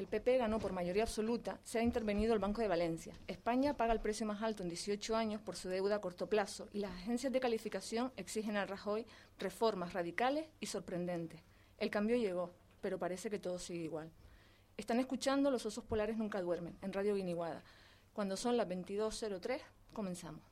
el PP ganó por mayoría absoluta, se ha intervenido el Banco de Valencia. España paga el precio más alto en 18 años por su deuda a corto plazo y las agencias de calificación exigen a Rajoy reformas radicales y sorprendentes. El cambio llegó, pero parece que todo sigue igual. Están escuchando Los osos polares nunca duermen en Radio Guiniguada. Cuando son las 22.03, comenzamos.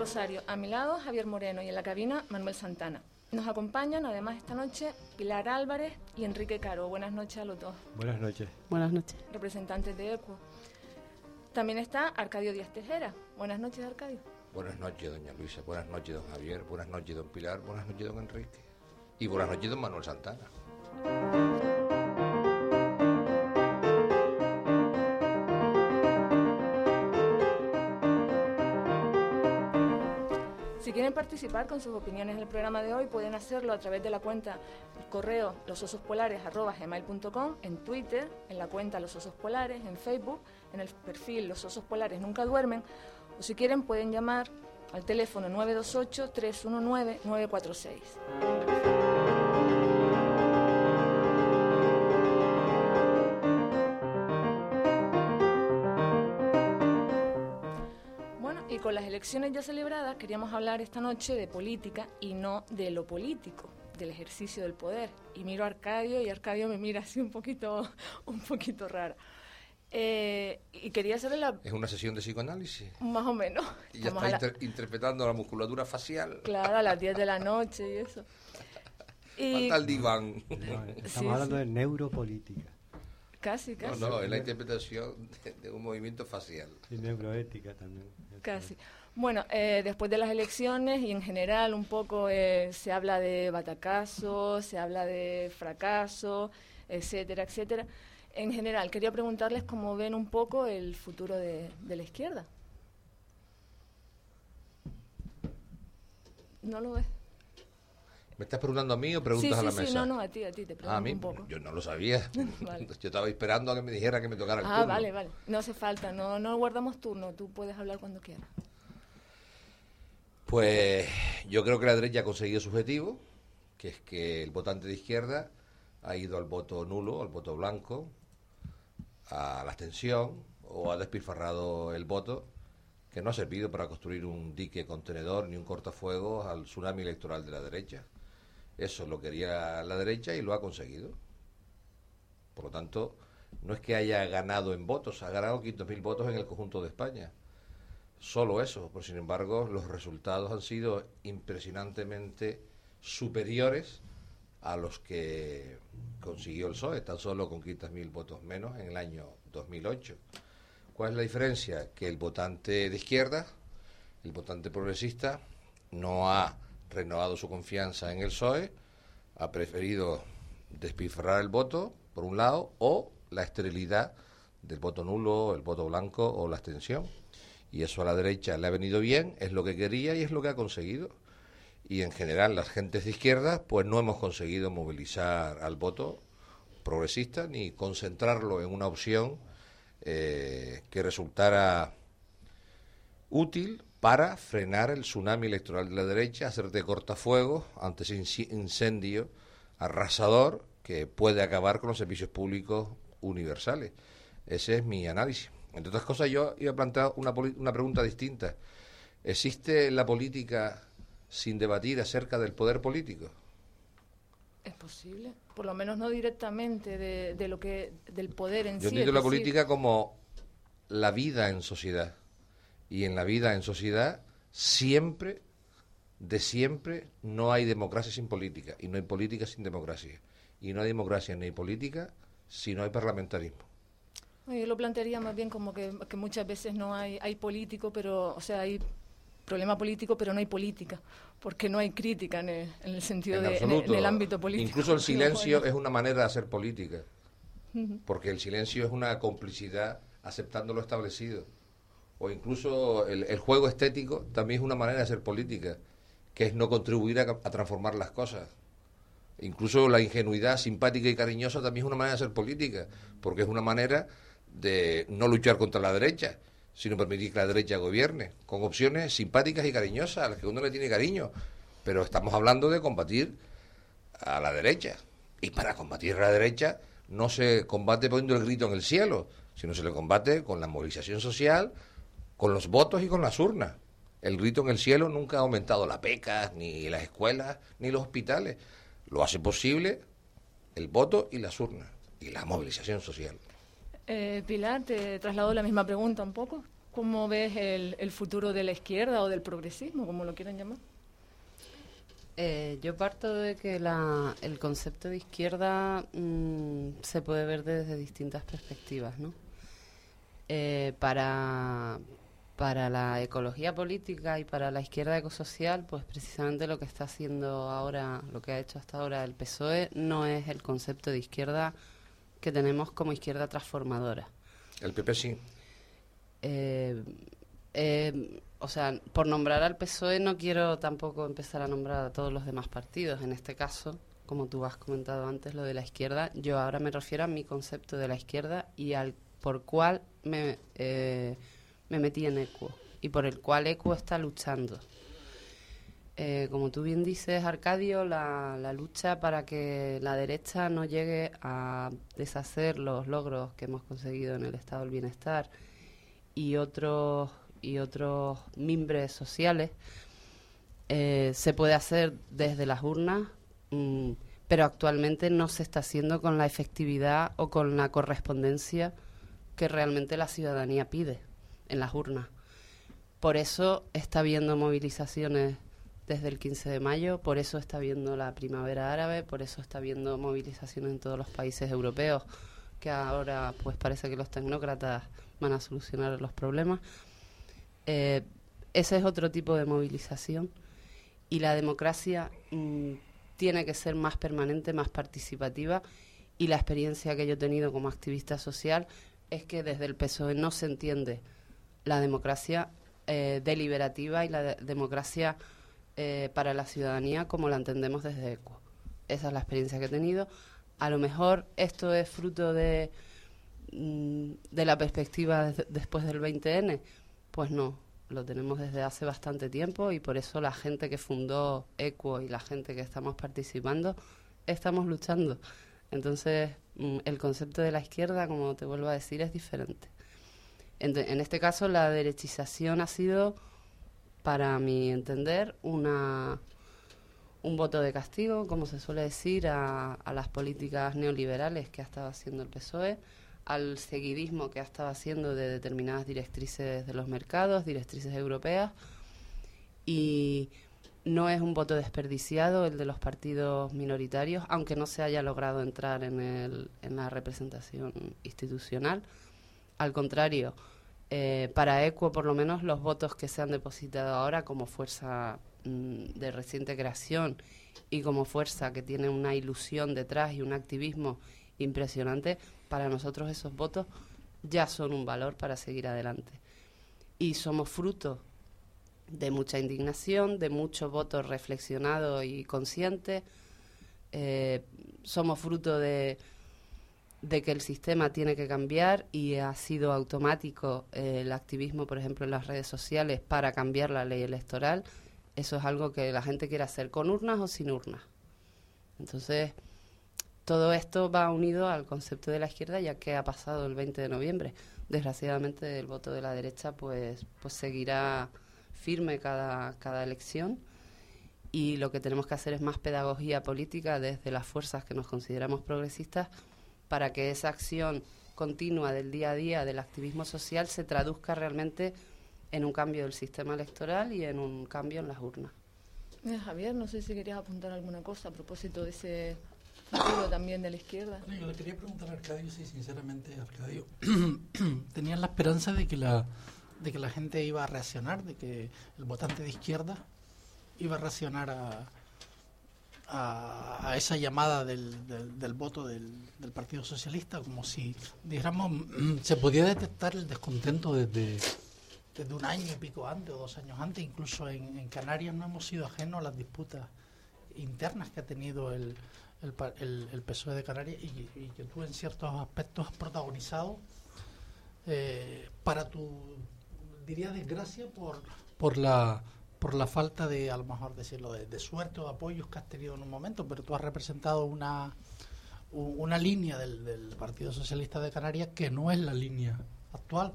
Rosario, a mi lado Javier Moreno y en la cabina Manuel Santana. Nos acompañan además esta noche Pilar Álvarez y Enrique Caro. Buenas noches a los dos. Buenas noches. Buenas noches. Representantes de ECUO. También está Arcadio Díaz Tejera. Buenas noches, Arcadio. Buenas noches, doña Luisa. Buenas noches, don Javier. Buenas noches, don Pilar. Buenas noches, don Enrique. Y buenas noches, don Manuel Santana. Si quieren participar con sus opiniones en el programa de hoy, pueden hacerlo a través de la cuenta correo lososospolares.com, en Twitter, en la cuenta Los Osos Polares, en Facebook, en el perfil Los Osos Polares Nunca Duermen, o si quieren pueden llamar al teléfono 928-319-946. Con las elecciones ya celebradas, queríamos hablar esta noche de política y no de lo político, del ejercicio del poder. Y miro a Arcadio y Arcadio me mira así un poquito, un poquito rara. Eh, y quería hacerle la... Es una sesión de psicoanálisis. Más o menos. Y ya está a la- inter- interpretando la musculatura facial. Claro, a las 10 de la noche y eso. Y Falta el diván. No, estamos Sí, hablando sí. de neuropolítica casi, No, casi. no, es la interpretación de, de un movimiento facial. y neuroética también. Casi. Bueno, eh, después de las elecciones y en general un poco eh, se habla de batacazo, se habla de fracaso, etcétera, etcétera. En general, quería preguntarles cómo ven un poco el futuro de, de la izquierda. ¿No lo ves? ¿Me estás preguntando a mí o preguntas sí, a sí, la sí, mesa? no, no, a ti, a ti, te pregunto Ah, a mí, un poco. yo no lo sabía. Vale. Yo estaba esperando a que me dijera que me tocara el Ah, turno. vale, vale. No hace falta, no, no guardamos turno, tú puedes hablar cuando quieras. Pues yo creo que la derecha ha conseguido su objetivo, que es que el votante de izquierda ha ido al voto nulo, al voto blanco, a la abstención o ha despilfarrado el voto que no ha servido para construir un dique contenedor ni un cortafuegos al tsunami electoral de la derecha. Eso lo quería la derecha y lo ha conseguido. Por lo tanto, no es que haya ganado en votos, ha ganado 500.000 votos en el conjunto de España. Solo eso, pero sin embargo, los resultados han sido impresionantemente superiores a los que consiguió el PSOE, tan solo con 500.000 votos menos en el año 2008. ¿Cuál es la diferencia? Que el votante de izquierda, el votante progresista, no ha renovado su confianza en el PSOE, ha preferido despilfarrar el voto, por un lado, o la esterilidad del voto nulo, el voto blanco o la abstención. Y eso a la derecha le ha venido bien, es lo que quería y es lo que ha conseguido. Y en general las gentes de izquierda, pues no hemos conseguido movilizar al voto progresista ni concentrarlo en una opción eh, que resultara útil para frenar el tsunami electoral de la derecha, hacer de cortafuegos ante ese incendio arrasador que puede acabar con los servicios públicos universales. Ese es mi análisis. Entre otras cosas, yo iba a plantear una, una pregunta distinta. ¿Existe la política sin debatir acerca del poder político? Es posible, por lo menos no directamente de, lo que del poder en sí. Yo entiendo la política como la vida en sociedad y en la vida en sociedad siempre, de siempre, no hay democracia sin política y no hay política sin democracia y no hay democracia ni política si no hay parlamentarismo. Yo lo plantearía más bien como que, que muchas veces no hay, hay político, pero, o sea, hay problema político, pero no hay política, porque no hay crítica en el, sentido de en, el ámbito político. Incluso el silencio es una manera de hacer política, porque el silencio es una complicidad aceptando lo establecido. O incluso el, juego estético también es una manera de hacer política, que es no contribuir a, a transformar las cosas. Incluso la ingenuidad simpática y cariñosa también es una manera de hacer política, porque es una manera de no luchar contra la derecha, sino permitir que la derecha gobierne, con opciones simpáticas y cariñosas, a las que uno le tiene cariño. Pero estamos hablando de combatir a la derecha. Y para combatir a la derecha no se combate poniendo el grito en el cielo, sino se le combate con la movilización social, con los votos y con las urnas. El grito en el cielo nunca ha aumentado la PECA, ni las escuelas, ni los hospitales. Lo hace posible el voto y las urnas, y la movilización social. Eh, Pilar, te traslado la misma pregunta un poco. ¿Cómo ves el, futuro de la izquierda o del progresismo, como lo quieran llamar? Eh, yo parto de que el concepto de izquierda mm, se puede ver desde distintas perspectivas, ¿no? Eh, para, para la ecología política y para la izquierda ecosocial, pues precisamente lo que está haciendo ahora, lo que ha hecho hasta ahora el PSOE, no es el concepto de izquierda que tenemos como izquierda transformadora. El PP sí. Eh, eh, o sea, por nombrar al PSOE no quiero tampoco empezar a nombrar a todos los demás partidos. En este caso, como tú has comentado antes, lo de la izquierda, yo ahora me refiero a mi concepto de la izquierda y al por cual me, eh, me metí en ECUO y por el cual ECUO está luchando. Eh, como tú bien dices, Arcadio, la, lucha para que la derecha no llegue a deshacer los logros que hemos conseguido en el estado del bienestar y otros y otros mimbres sociales eh, se puede hacer desde las urnas, mm, pero actualmente no se está haciendo con la efectividad o con la correspondencia que realmente la ciudadanía pide en las urnas. Por eso está habiendo movilizaciones desde el 15 de mayo, por eso está habiendo la primavera árabe, por eso está habiendo movilizaciones en todos los países europeos, que ahora pues parece que los tecnócratas van a solucionar los problemas. Eh, ese es otro tipo de movilización y la democracia mm, tiene que ser más permanente, más participativa y la experiencia que yo he tenido como activista social es que desde el PSOE no se entiende la democracia eh, deliberativa y la democracia eh, para la ciudadanía como la entendemos desde ECO. Esa es la experiencia que he tenido. A lo mejor esto es fruto de, mm, de la perspectiva después del 20N. Pues no. lo tenemos desde hace bastante tiempo y por eso la gente que fundó Equo y la gente que estamos participando estamos luchando. Entonces, mm, el concepto de la izquierda, como te vuelvo a decir, es diferente. En, en este caso, la derechización ha sido, para mi entender, una un voto de castigo, como se suele decir, a, a las políticas neoliberales que ha estado haciendo el PSOE al seguidismo que ha estado haciendo de determinadas directrices de los mercados, directrices europeas, y no es un voto desperdiciado el de los partidos minoritarios, aunque no se haya logrado entrar en, el, en la representación institucional. Al contrario, eh, para ECUO, por lo menos, los votos que se han depositado ahora como fuerza mm, de reciente creación y como fuerza que tiene una ilusión detrás y un activismo impresionante, para nosotros esos votos ya son un valor para seguir adelante. Y somos fruto de mucha indignación, de mucho voto reflexionado y consciente. Eh, somos fruto de, de, que el sistema tiene que cambiar y ha sido automático eh, el activismo, por ejemplo, en las redes sociales para cambiar la ley electoral. Eso es algo que la gente quiere hacer con urnas o sin urnas. Entonces, todo esto va unido al concepto de la izquierda ya que ha pasado el 20 de noviembre. Desgraciadamente el voto de la derecha pues, pues seguirá firme cada, cada elección y lo que tenemos que hacer es más pedagogía política desde las fuerzas que nos consideramos progresistas para que esa acción continua del día a día del activismo social se traduzca realmente en un cambio del sistema electoral y en un cambio en las urnas. Javier, no sé si querías apuntar alguna cosa a propósito de ese también de la izquierda. yo le quería preguntar a Arcadio si sinceramente Arcadio tenía la esperanza de que la de que la gente iba a reaccionar, de que el votante de izquierda iba a reaccionar a, a, esa llamada del, del, voto del, del, Partido Socialista, como si, dijéramos, se podía detectar el descontento desde, desde un año y pico antes o dos años antes, incluso en, en Canarias no hemos sido ajenos a las disputas internas que ha tenido el, el, el, PSOE de Canarias. Y, que tú en ciertos aspectos has protagonizado eh, para tu, diría, desgracia por, por la por la falta de, a lo mejor decirlo, de, suerte o de apoyos que has tenido en un momento, pero tú has representado una, una línea del, del Partido Socialista de Canarias que no es la línea actual.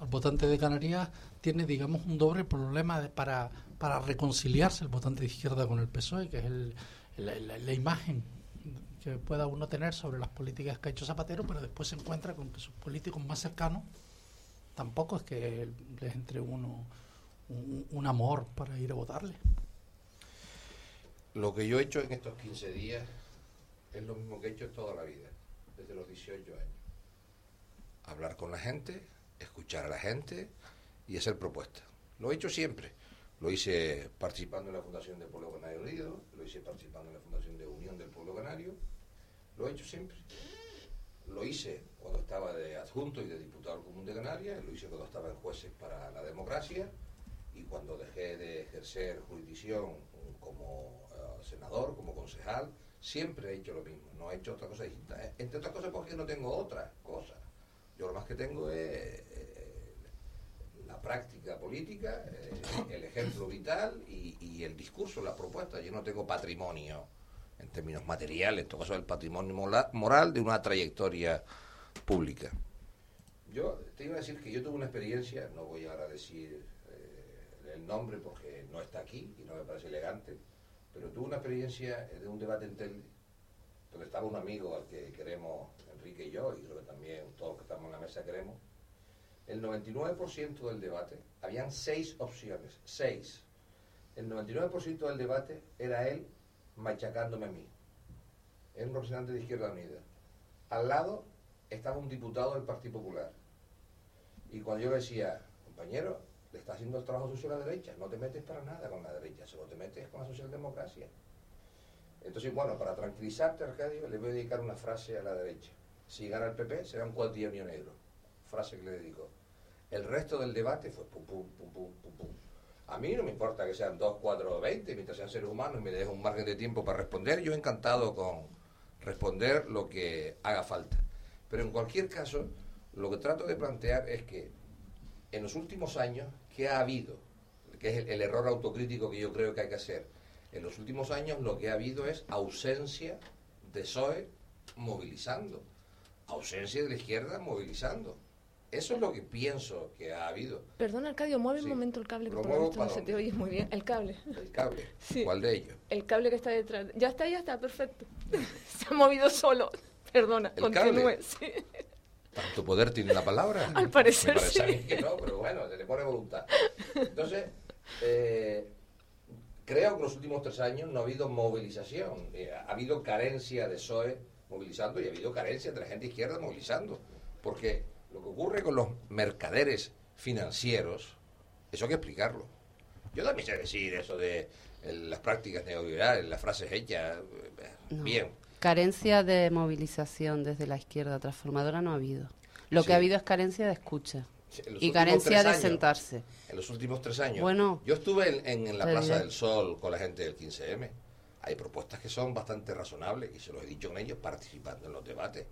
El votante de Canarias tiene, digamos, un doble problema para, para reconciliarse el votante de izquierda con el PSOE, que es el, la, imagen que pueda uno tener sobre las políticas que ha hecho Zapatero, pero después se encuentra con que sus políticos más cercanos tampoco es que les entre uno un, amor para ir a votarle. Lo que yo he hecho en estos 15 días es lo mismo que he hecho toda la vida, desde los 18 años. Hablar con la gente, escuchar a la gente y hacer propuestas. Lo he hecho siempre. Lo hice participando en la Fundación del Pueblo Canario Unido, lo hice participando en la Fundación de Unión del Pueblo Canario, lo he hecho siempre. Lo hice cuando estaba de adjunto y de diputado común de Canarias, lo hice cuando estaba en jueces para la democracia y cuando dejé de ejercer jurisdicción como eh, senador, como concejal, siempre he hecho lo mismo, no he hecho otra cosa distinta. Eh, entre otras cosas porque no tengo otra cosa. Yo lo más que tengo es práctica política, eh, el ejemplo vital y, el discurso, la propuesta. Yo no tengo patrimonio en términos materiales, en todo caso el patrimonio moral de una trayectoria pública. Yo te iba a decir que yo tuve una experiencia, no voy ahora a decir eh, el nombre porque no está aquí y no me parece elegante, pero tuve una experiencia de un debate en tele donde estaba un amigo al que queremos, Enrique y yo, y creo que también todos los que estamos en la mesa queremos, el 99% del debate, habían seis opciones, seis. El 99% del debate era él machacándome a mí. Era un representante de Izquierda Unida. Al lado estaba un diputado del Partido Popular. Y cuando yo decía, compañero, está haciendo el trabajo sucio la derecha, no te metes para nada con la derecha, solo te metes con la socialdemocracia. Entonces, bueno, para tranquilizarte, Arcadio, le voy a dedicar una frase a la derecha. Si gana el PP, será un cuadrillo negro. Frase que le dedico. El resto del debate fue pum, pum, pum, pum, pum, pum. A mí no me importa que sean 2, 4 o 20, mientras sean seres humanos y me dejen un margen de tiempo para responder. Yo encantado con responder lo que haga falta. Pero en cualquier caso, lo que trato de plantear es que en los últimos años, ¿qué ha habido? Que es el, el error autocrítico que yo creo que hay que hacer. En los últimos años lo que ha habido es ausencia de PSOE movilizando, ausencia de la izquierda movilizando. Eso es lo que pienso que ha habido. Perdona, Arcadio, mueve Sí. un momento el cable que por lo muevo visto no se te oye muy bien. El cable. El cable. Sí. ¿Cuál de ellos? El cable que está detrás. Ya está, ya está, perfecto. se ha movido solo. Perdona, ¿El continúe. cable? Sí. ¿Tanto poder tiene la palabra? Al parecer Me parece a sí. mí que no, pero bueno, se le pone voluntad. Entonces, eh, creo que en los últimos tres años no ha habido movilización. Eh, ha habido carencia de PSOE movilizando y ha habido carencia de la gente izquierda movilizando. Porque lo que ocurre con los mercaderes financieros, eso hay que explicarlo. Yo también sé decir eso de las prácticas neoliberales, las frases hechas, eh, No. bien. Carencia de movilización desde la izquierda transformadora no ha habido. Lo Sí. que ha habido es carencia de escucha Sí, y carencia de años. sentarse. en los últimos tres años. Bueno, yo estuve en, en- en la Plaza del Sol con la gente del 15M. Hay propuestas que son bastante razonables y se los he dicho en ellos participando en los debates.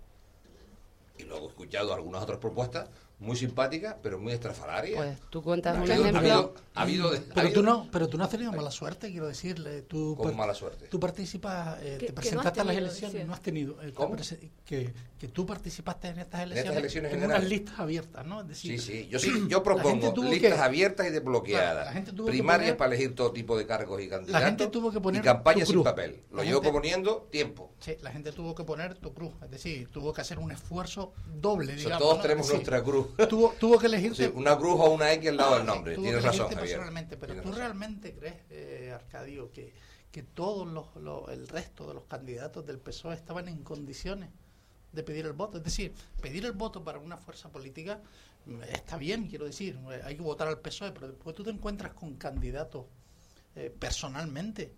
Y luego he escuchado algunas otras propuestas muy simpáticas, pero muy estrafalarias. Pues tú cuentas ha, un habido, ha ejemplo. habido- ha habido ha Pero habido tú no, pero tú no has tenido mala suerte, quiero decirle. Tú, con mala suerte. tú participas, eh, te no presentaste has a las elecciones, no has tenido. eh, ¿Cómo? que, que tú participaste en estas estas elecciones, elecciones en generales. unas listas abiertas, ¿no? Es decir, Sí, sí. Yo sí, yo la propongo listas que- abiertas y desbloqueadas. la primarias poner- para elegir todo tipo de cargos y candidatos. gente tuvo que poner y campañas sin papel. Lo La llevo proponiendo tiempo. Sí, la gente tuvo que poner tu cruz, es decir, tuvo que hacer un esfuerzo doble, O sea, digamos. todos ¿no? tenemos nuestra cruz. Tuvo, tuvo que elegirte Sí, una cruz o una X al lado del Sí, nombre. tuvo Tienes que razón, Javier. personalmente, pero Tienes tú razón. realmente crees, eh, Arcadio, que, que todos los, los- el resto de los candidatos del PSOE estaban en condiciones de pedir el voto. Es decir, pedir el voto para una fuerza política mm, está bien, quiero decir, eh, hay que votar al PSOE, pero después tú te encuentras con candidatos eh, personalmente.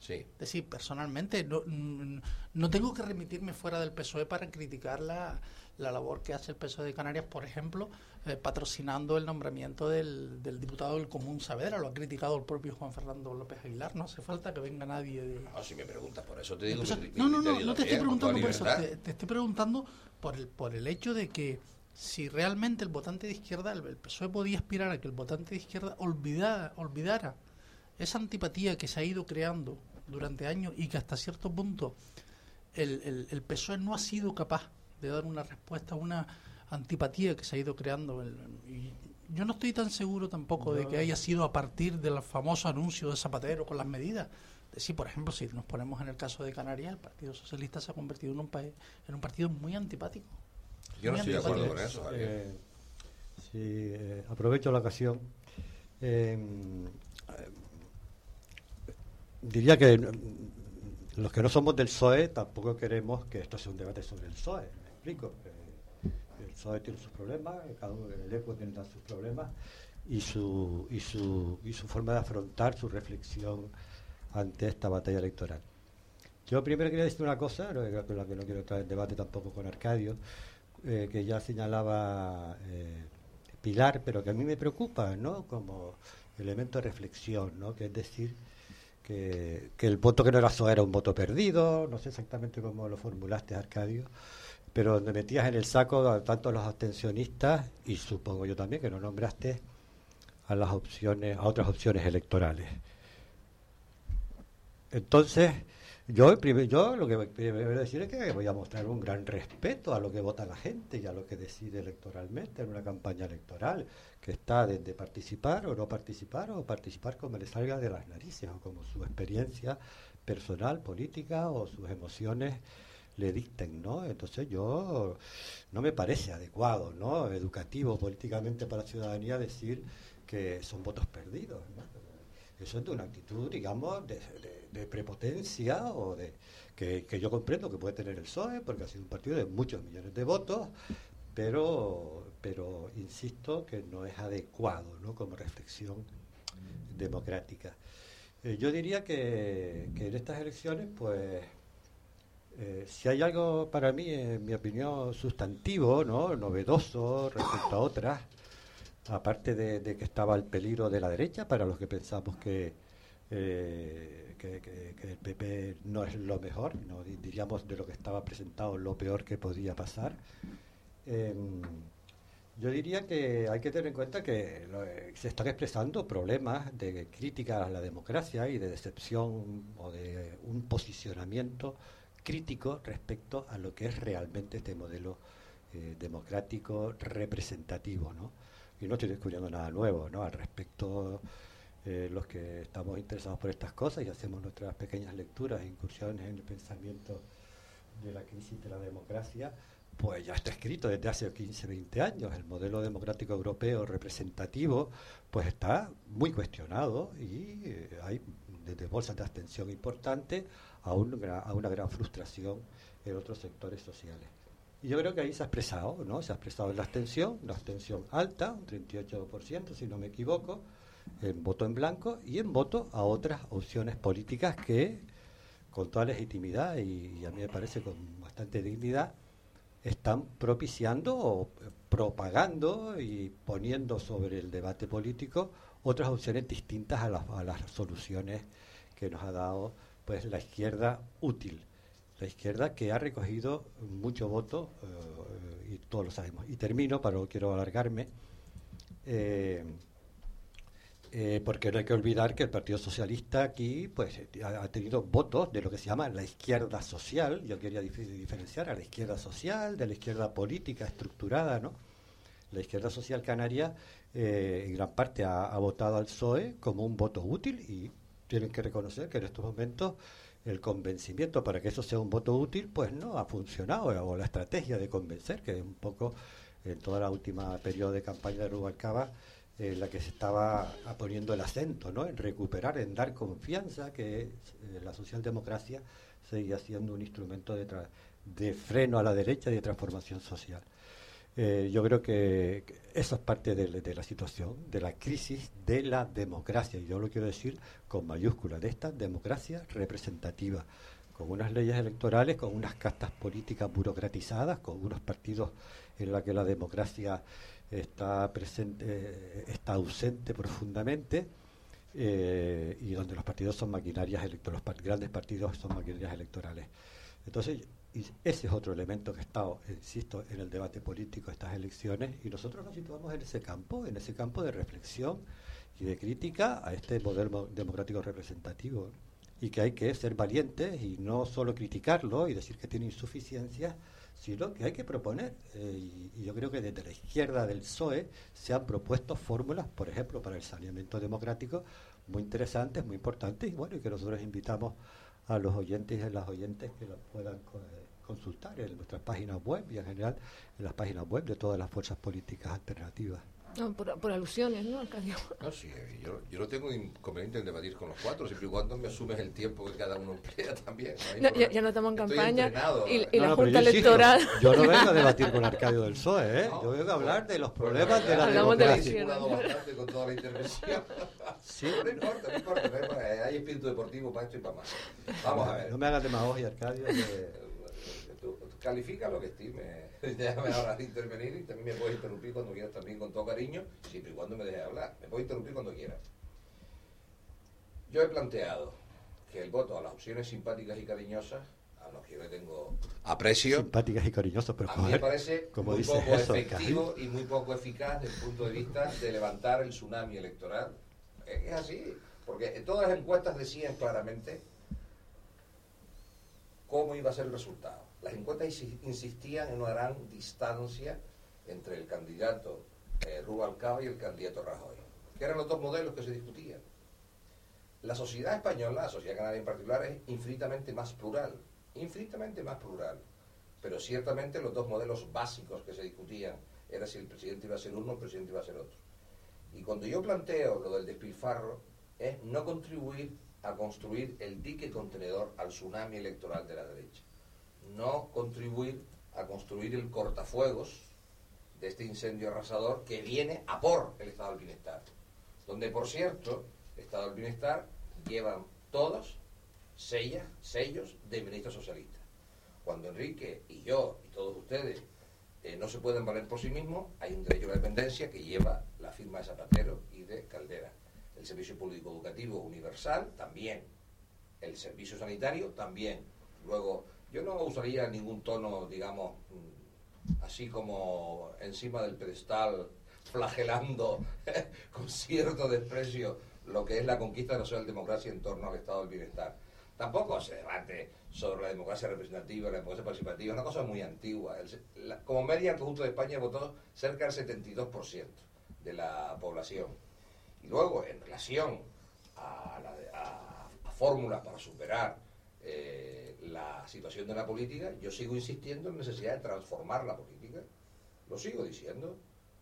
Sí. Es decir, personalmente, no, mm, no tengo que remitirme fuera del PSOE para criticar la, la labor que hace el PSOE de Canarias, por ejemplo, eh, patrocinando el nombramiento del, del diputado del Común Saavedra. Lo ha criticado el propio Juan Fernando López Aguilar. No hace falta que venga nadie de, No, si me preguntas por eso te digo. entonces, mi- mi no, no, no, no te estoy preguntando por eso, te, te estoy preguntando por el, por el hecho de que si realmente el votante de izquierda, el, el PSOE podía aspirar a que el votante de izquierda olvidara, olvidara esa antipatía que se ha ido creando durante años y que hasta cierto punto el, el, el PSOE no ha sido capaz de dar una respuesta a una antipatía que se ha ido creando. El- y yo no estoy tan seguro tampoco de que haya sido a partir del famoso anuncio de Zapatero con las medidas. Sí, por ejemplo, si nos ponemos en el caso de Canarias, el Partido Socialista se ha convertido en un, país, en un partido muy antipático. Yo no estoy de acuerdo con eso. Eh, sí, eh, aprovecho la ocasión. Eh, eh, diría que mm, los que no somos del PSOE tampoco queremos que esto sea un debate sobre el PSOE. Explico. Eh, el PSOE tiene sus problemas, cada uno tiene sus problemas y su, y, su, y su forma de afrontar su reflexión ante esta batalla electoral. Yo primero quería decir una cosa, con la que no quiero entrar en debate tampoco con Arcadio, eh, que ya señalaba eh, Pilar, pero que a mí me preocupa, ¿no? Como elemento de reflexión, ¿no? Que es decir, que, que el voto que no era PSOE era un voto perdido, no sé exactamente cómo lo formulaste, Arcadio, pero donde metías en el saco tanto a los abstencionistas y supongo yo también que no nombraste a las opciones, a otras opciones electorales. Entonces, yo lo que primero decir es que voy a mostrar un gran respeto a lo que vota la gente y a lo que decide electoralmente en una campaña electoral, que está desde participar o no participar o participar como le salga de las narices o como su experiencia personal, política o sus emociones le dicten, ¿no? Entonces yo no me parece adecuado, ¿no? Educativo políticamente para la ciudadanía decir que son votos perdidos. Eso es de una actitud, digamos, de, prepotencia o de que, que yo comprendo que puede tener el PSOE, porque ha sido un partido de muchos millones de votos, pero, pero insisto que no es adecuado ¿no? como reflexión democrática. Eh, yo diría que, que en estas elecciones, pues, eh, si hay algo para mí, en mi opinión, sustantivo, ¿no? novedoso respecto a otras, aparte de, que estaba el peligro de la derecha, para los que pensamos que, eh, que, el PP no es lo mejor, no Di- diríamos de lo que estaba presentado lo peor que podía pasar. Em, Yo diría que hay que tener en cuenta que eh, se están expresando problemas de crítica a la democracia y de decepción o de un posicionamiento crítico respecto a lo que es realmente este modelo eh, democrático representativo, ¿no? Y no estoy descubriendo nada nuevo, ¿no? Al respecto, eh, los que estamos interesados por estas cosas y hacemos nuestras pequeñas lecturas e incursiones en el pensamiento de la crisis de la democracia, pues ya está escrito desde hace 15, 20 años. El modelo democrático europeo representativo pues está muy cuestionado y eh, hay desde bolsas de abstención importantes a, a una gran frustración en otros sectores sociales. Y yo creo que ahí se ha expresado, ¿no? Se ha expresado en la abstención, la abstención alta, un 38%, si no me equivoco, en voto en blanco y en voto a otras opciones políticas que, con toda legitimidad y a mí me parece con bastante dignidad, están propiciando o propagando y poniendo sobre el debate político otras opciones distintas a las, a las soluciones que nos ha dado pues la izquierda útil la izquierda que ha recogido mucho voto eh, y todos lo sabemos y termino para no quiero alargarme eh, eh, porque no hay que olvidar que el Partido Socialista aquí pues ha, tenido votos de lo que se llama la izquierda social. Yo quería diferenciar a la izquierda social de la izquierda política estructurada, ¿no? La izquierda social canaria eh, en gran parte ha, votado al PSOE como un voto útil y tienen que reconocer que en estos momentos el convencimiento para que eso sea un voto útil pues no ha funcionado o la estrategia de convencer que es un poco en toda la última periodo de campaña de Rubalcaba en la que se estaba poniendo el acento, ¿no? En recuperar, en dar confianza que eh, la socialdemocracia seguía siendo un instrumento de freno a la derecha y de transformación social. Eh, yo creo que, eso es parte de, la situación, de la crisis de la democracia, y yo lo quiero decir con mayúsculas, de esta democracia representativa, con unas leyes electorales, con unas castas políticas burocratizadas, con unos partidos en la que la democracia está presente, está ausente profundamente eh, y donde los partidos son maquinarias los grandes partidos son maquinarias electorales. Entonces, ese es otro elemento que está, insisto, en el debate político estas elecciones y nosotros nos situamos en ese campo, en ese campo de reflexión y de crítica a este modelo democrático representativo y que hay que ser valientes y no solo criticarlo y decir que tiene insuficiencias, sino que hay que proponer. Eh, y, yo creo que desde la izquierda del PSOE se han propuesto fórmulas, por ejemplo, para el saneamiento democrático, muy interesantes, muy importantes, y bueno, y que nosotros invitamos a los oyentes y a las oyentes que las puedan consultar en nuestras páginas web y en general en las páginas web de todas las fuerzas políticas alternativas. No, por, alusiones, ¿no, Arcadio? No, sí, yo, yo no tengo inconveniente en debatir con los cuatro, siempre y cuando me asumes el tiempo que cada uno emplea también. ya, no estamos en campaña y, la Junta Electoral... yo no vengo a debatir con Arcadio del PSOE, ¿eh? yo vengo a hablar de los problemas de la democracia. bastante con toda la intervención. Sí. No importa, no importa, hay espíritu deportivo para esto y para más. Vamos a ver. No me hagas demagogia, Arcadio. Califica lo que estime. Déjame ahora intervenir y también me puedes interrumpir cuando quieras también con todo cariño, siempre y cuando me dejes hablar. Me puedes interrumpir cuando quieras. Yo he planteado que el voto a las opciones simpáticas y cariñosas, a los que yo le tengo aprecio, simpáticas y cariñosas, pero a mí me parece muy poco efectivo y muy poco eficaz desde el punto de vista de levantar el tsunami electoral. Es así, porque todas las encuestas decían claramente cómo iba a ser el resultado las encuestas insistían en una gran distancia entre el candidato eh, Rubalcaba y el candidato Rajoy, que eran los dos modelos que se discutían. La sociedad española, la sociedad canaria en particular, es infinitamente más plural, infinitamente más plural. Pero ciertamente los dos modelos básicos que se discutían era si el presidente iba a ser uno o el presidente iba a ser otro. Y cuando yo planteo lo del despilfarro, es no contribuir a construir el dique contenedor al tsunami electoral de la derecha no contribuir a construir el cortafuegos de este incendio arrasador que viene a por el Estado del Bienestar. Donde, por cierto, el Estado del Bienestar llevan todos sellas, sellos de ministros socialistas. Cuando Enrique y yo y todos ustedes eh, no se pueden valer por sí mismos, hay un derecho a la dependencia que lleva la firma de Zapatero y de Caldera. El servicio público educativo universal también. El servicio sanitario también. Luego, yo no usaría ningún tono, digamos, así como encima del pedestal, flagelando con cierto desprecio lo que es la conquista de la socialdemocracia en torno al estado del bienestar. Tampoco se debate sobre la democracia representativa, la democracia participativa, es una cosa muy antigua. como media, el conjunto de España votó cerca del 72% de la población. Y luego, en relación a, fórmulas para superar eh, la situación de la política, yo sigo insistiendo en la necesidad de transformar la política. Lo sigo diciendo.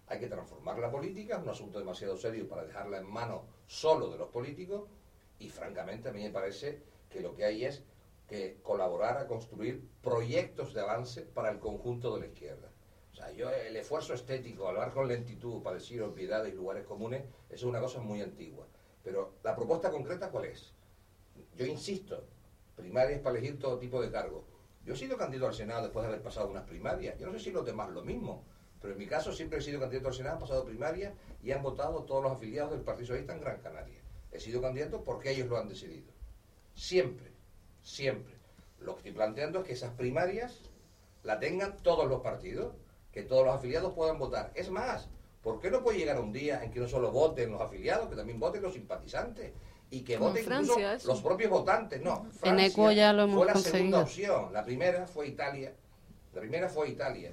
Hay que transformar la política, es un asunto demasiado serio para dejarla en manos solo de los políticos y francamente a mí me parece que lo que hay es que colaborar a construir proyectos de avance para el conjunto de la izquierda. O sea, yo el esfuerzo estético, hablar con lentitud decir obviedades y lugares comunes, eso es una cosa muy antigua. Pero la propuesta concreta, ¿cuál es? Yo insisto, primarias para elegir todo tipo de cargos. Yo he sido candidato al Senado después de haber pasado unas primarias. Yo no sé si los demás lo mismo, pero en mi caso siempre he sido candidato al Senado, he pasado primarias y han votado todos los afiliados del Partido Socialista en Gran Canaria. He sido candidato porque ellos lo han decidido. Siempre, siempre. Lo que estoy planteando es que esas primarias la tengan todos los partidos, que todos los afiliados puedan votar. Es más, ¿por qué no puede llegar un día en que no solo voten los afiliados, que también voten los simpatizantes? y que voten incluso los propios votantes. No, Francia en ya lo hemos fue la segunda opción. La primera fue Italia. La primera fue Italia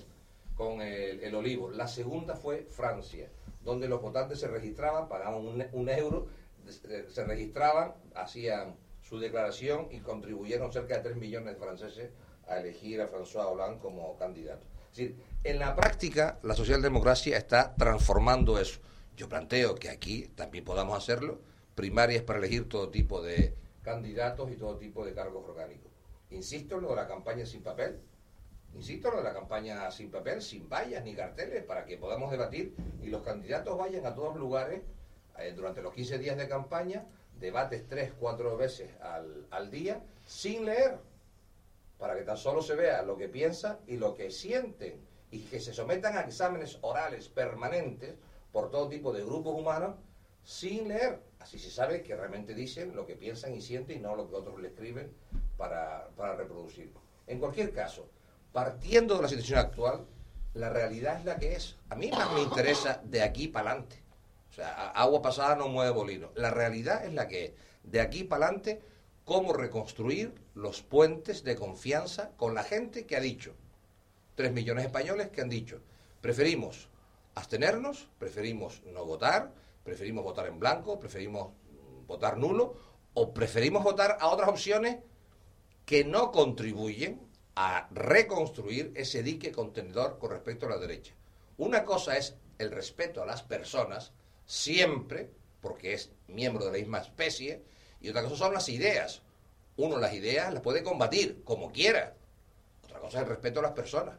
con el, olivo. La segunda fue Francia, donde los votantes se registraban, pagaban un, euro, se registraban, hacían su declaración y contribuyeron cerca de 3 millones de franceses a elegir a François Hollande como candidato. Es decir, en la práctica la socialdemocracia está transformando eso. Yo planteo que aquí también podamos hacerlo, primarias para elegir todo tipo de candidatos y todo tipo de cargos orgánicos. Insisto en lo de la campaña sin papel, insisto en lo de la campaña sin papel, sin vallas ni carteles, para que podamos debatir y los candidatos vayan a todos lugares eh, durante los 15 días de campaña, debates tres, cuatro veces al, al día, sin leer, para que tan solo se vea lo que piensan y lo que sienten, y que se sometan a exámenes orales permanentes por todo tipo de grupos humanos sin leer Así se sabe que realmente dicen lo que piensan y sienten y no lo que otros le escriben para, para reproducirlo. En cualquier caso, partiendo de la situación actual, la realidad es la que es. A mí más me interesa de aquí para adelante. O sea, agua pasada no mueve bolino. La realidad es la que es. De aquí para adelante, cómo reconstruir los puentes de confianza con la gente que ha dicho. Tres millones de españoles que han dicho, preferimos abstenernos, preferimos no votar, preferimos votar en blanco, preferimos votar nulo o preferimos votar a otras opciones que no contribuyen a reconstruir ese dique contenedor con respecto a la derecha. Una cosa es el respeto a las personas, siempre, porque es miembro de la misma especie, y otra cosa son las ideas. Uno las ideas las puede combatir como quiera. Otra cosa es el respeto a las personas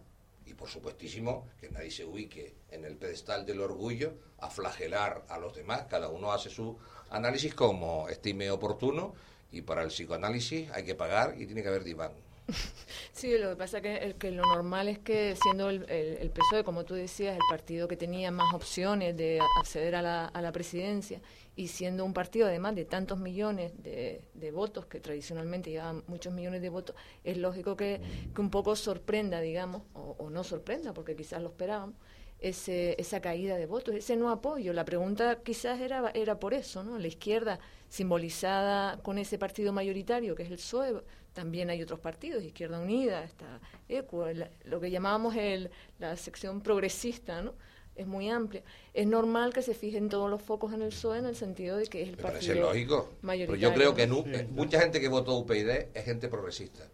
por supuestísimo que nadie se ubique en el pedestal del orgullo a flagelar a los demás. Cada uno hace su análisis como estime oportuno y para el psicoanálisis hay que pagar y tiene que haber diván. Sí, lo que pasa es que, lo normal es que siendo el, el, PSOE, como tú decías, el partido que tenía más opciones de acceder a la, a la presidencia y siendo un partido además de tantos millones de, votos, que tradicionalmente llevan muchos millones de votos, es lógico que, que un poco sorprenda, digamos, o, o, no sorprenda, porque quizás lo esperábamos, ese, esa caída de votos, ese no apoyo. La pregunta quizás era, era por eso, ¿no? La izquierda simbolizada con ese partido mayoritario, que es el PSOE, también hay otros partidos, Izquierda Unida, está ECO, lo que llamábamos el, la sección progresista, ¿no? es muy amplia. Es normal que se fijen todos los focos en el PSOE en el sentido de que es el Me partido lógico. Pero yo creo que mucha gente que votó UPyD es gente progresista.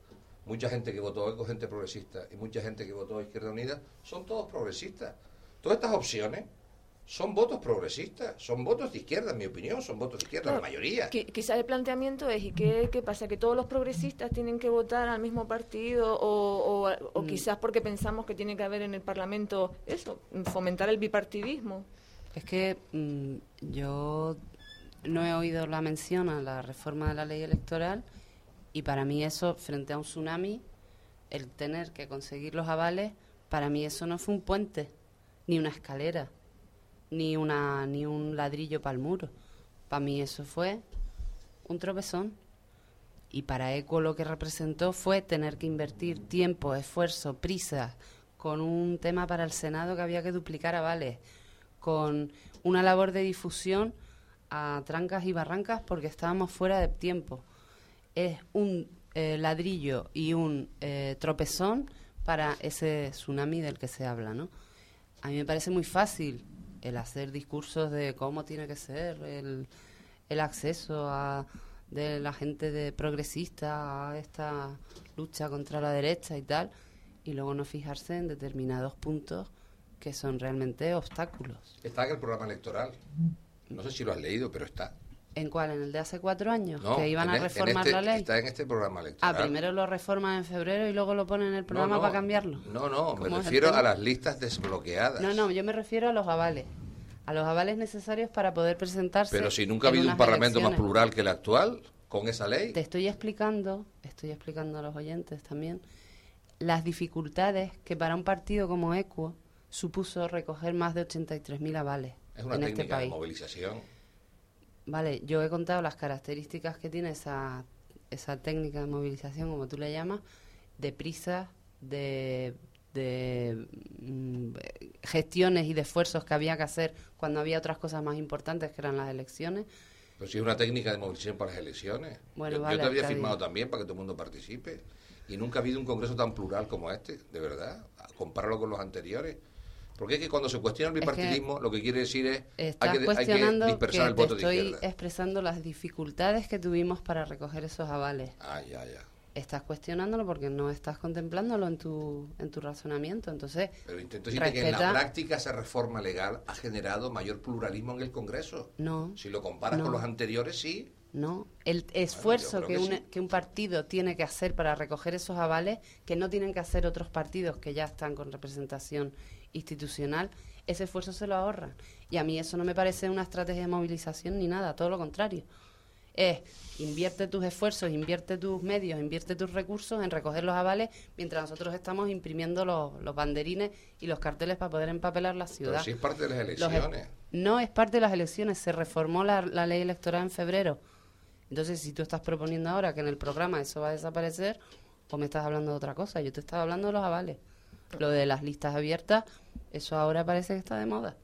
Mucha gente que votó ECO es gente progresista. Y mucha gente que votó Izquierda Unida son todos progresistas. Todas estas opciones son votos progresistas, son votos de izquierda, en mi opinión, son votos de izquierda, la mayoría. quizás el planteamiento es, ¿y qué, qué, pasa? ¿Que todos los progresistas tienen que votar al mismo partido? O, o, mm. quizás porque pensamos que tiene que haber en el Parlamento eso, fomentar el bipartidismo. Es que mm, yo no he oído la mención a la reforma de la ley electoral y para mí eso, frente a un tsunami, el tener que conseguir los avales, para mí eso no fue un puente ni una escalera ni, una, ni un ladrillo para el muro. Para mí eso fue un tropezón. Y para ECO lo que representó fue tener que invertir tiempo, esfuerzo, prisa, con un tema para el Senado que había que duplicar avales, con una labor de difusión a trancas y barrancas porque estábamos fuera de tiempo. Es un eh, ladrillo y un eh, tropezón para ese tsunami del que se habla, ¿no? A mí me parece muy fácil el hacer discursos de cómo tiene que ser el, el acceso a, de la gente de progresista a esta lucha contra la derecha y tal, y luego no fijarse en determinados puntos que son realmente obstáculos. Está en el programa electoral. No sé si lo has leído, pero está. ¿En cuál? ¿En el de hace cuatro años? No, que iban a e- reformar este- la ley. Está en este programa Ah, electoral. primero lo reforman en febrero y luego lo ponen en el programa no, para cambiarlo. No, no, me ¿Cómo es el refiero a las listas desbloqueadas. No, no, yo me refiero a los avales. A los avales necesarios para poder presentarse. Pero si nunca ha habido un parlamento más elecciones. plural que el actual, con esa ley. Te estoy explicando, estoy explicando a los oyentes también, las dificultades que para un partido como Equo supuso recoger más de 83.000 avales Es una en este técnica de país. movilización. Vale, yo he contado las características que tiene esa, esa técnica de movilización, como tú le llamas, de prisa, de, de mm, gestiones y de esfuerzos que había que hacer cuando había otras cosas más importantes que eran las elecciones. Pero si es una técnica de movilización para las elecciones. Bueno, yo, yo te había firmado bien. también para que todo el mundo participe. Y nunca ha habido un congreso tan plural como este, de verdad. Compáralo con los anteriores. Porque es que cuando se cuestiona el Es que bipartidismo, lo que quiere decir es Estás hay que, hay que cuestionando dispersar que el te voto de estoy izquierda. expresando las dificultades que tuvimos para recoger esos avales. Ah, ya, ya. Estás cuestionándolo porque no estás contemplándolo en tu, en tu razonamiento. Entonces, Pero intento decirte que en la respeta- práctica esa reforma legal ha generado mayor pluralismo en el Congreso. no, Si lo comparas No. con los anteriores, sí. no. El esfuerzo que, que un, sí. que un partido tiene que hacer para recoger esos avales, que no tienen que hacer otros partidos que ya están con representación institucional, ese esfuerzo se lo ahorran. Y a mí eso no me parece una estrategia de movilización ni nada, todo lo contrario. Es invierte tus esfuerzos, invierte tus medios, invierte tus recursos en recoger los avales mientras nosotros estamos imprimiendo los, los banderines y los carteles para poder empapelar la ciudad. Pero sí es parte de las elecciones. no es parte de las elecciones, se reformó la, la ley electoral en febrero. Entonces, si tú estás proponiendo ahora que en el programa eso va a desaparecer, o me estás hablando de otra cosa, yo te estaba hablando de los avales. Lo de las listas abiertas, eso ahora parece que está de moda.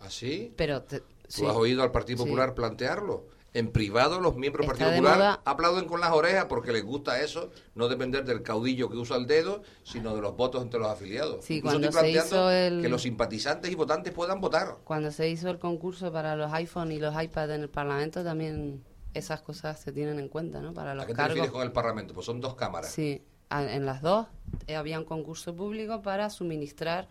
¿Así? Pero te- ¿Tú sí. has oído al Partido Sí. Popular plantearlo? En privado los miembros del Partido Popular moda. aplauden con las orejas porque les gusta eso, no depender del caudillo que usa el dedo, sino de los votos entre los afiliados. Sí, Incluso cuando estoy se planteando hizo el- que los simpatizantes y votantes puedan votar. Cuando se hizo el concurso para los iPhone y los iPad en el Parlamento, también esas cosas se tienen en cuenta, ¿no? Para ¿A los qué te cargos. refieres con el Parlamento? Pues son dos cámaras. Sí, a- en las dos eh, había un concurso público para suministrar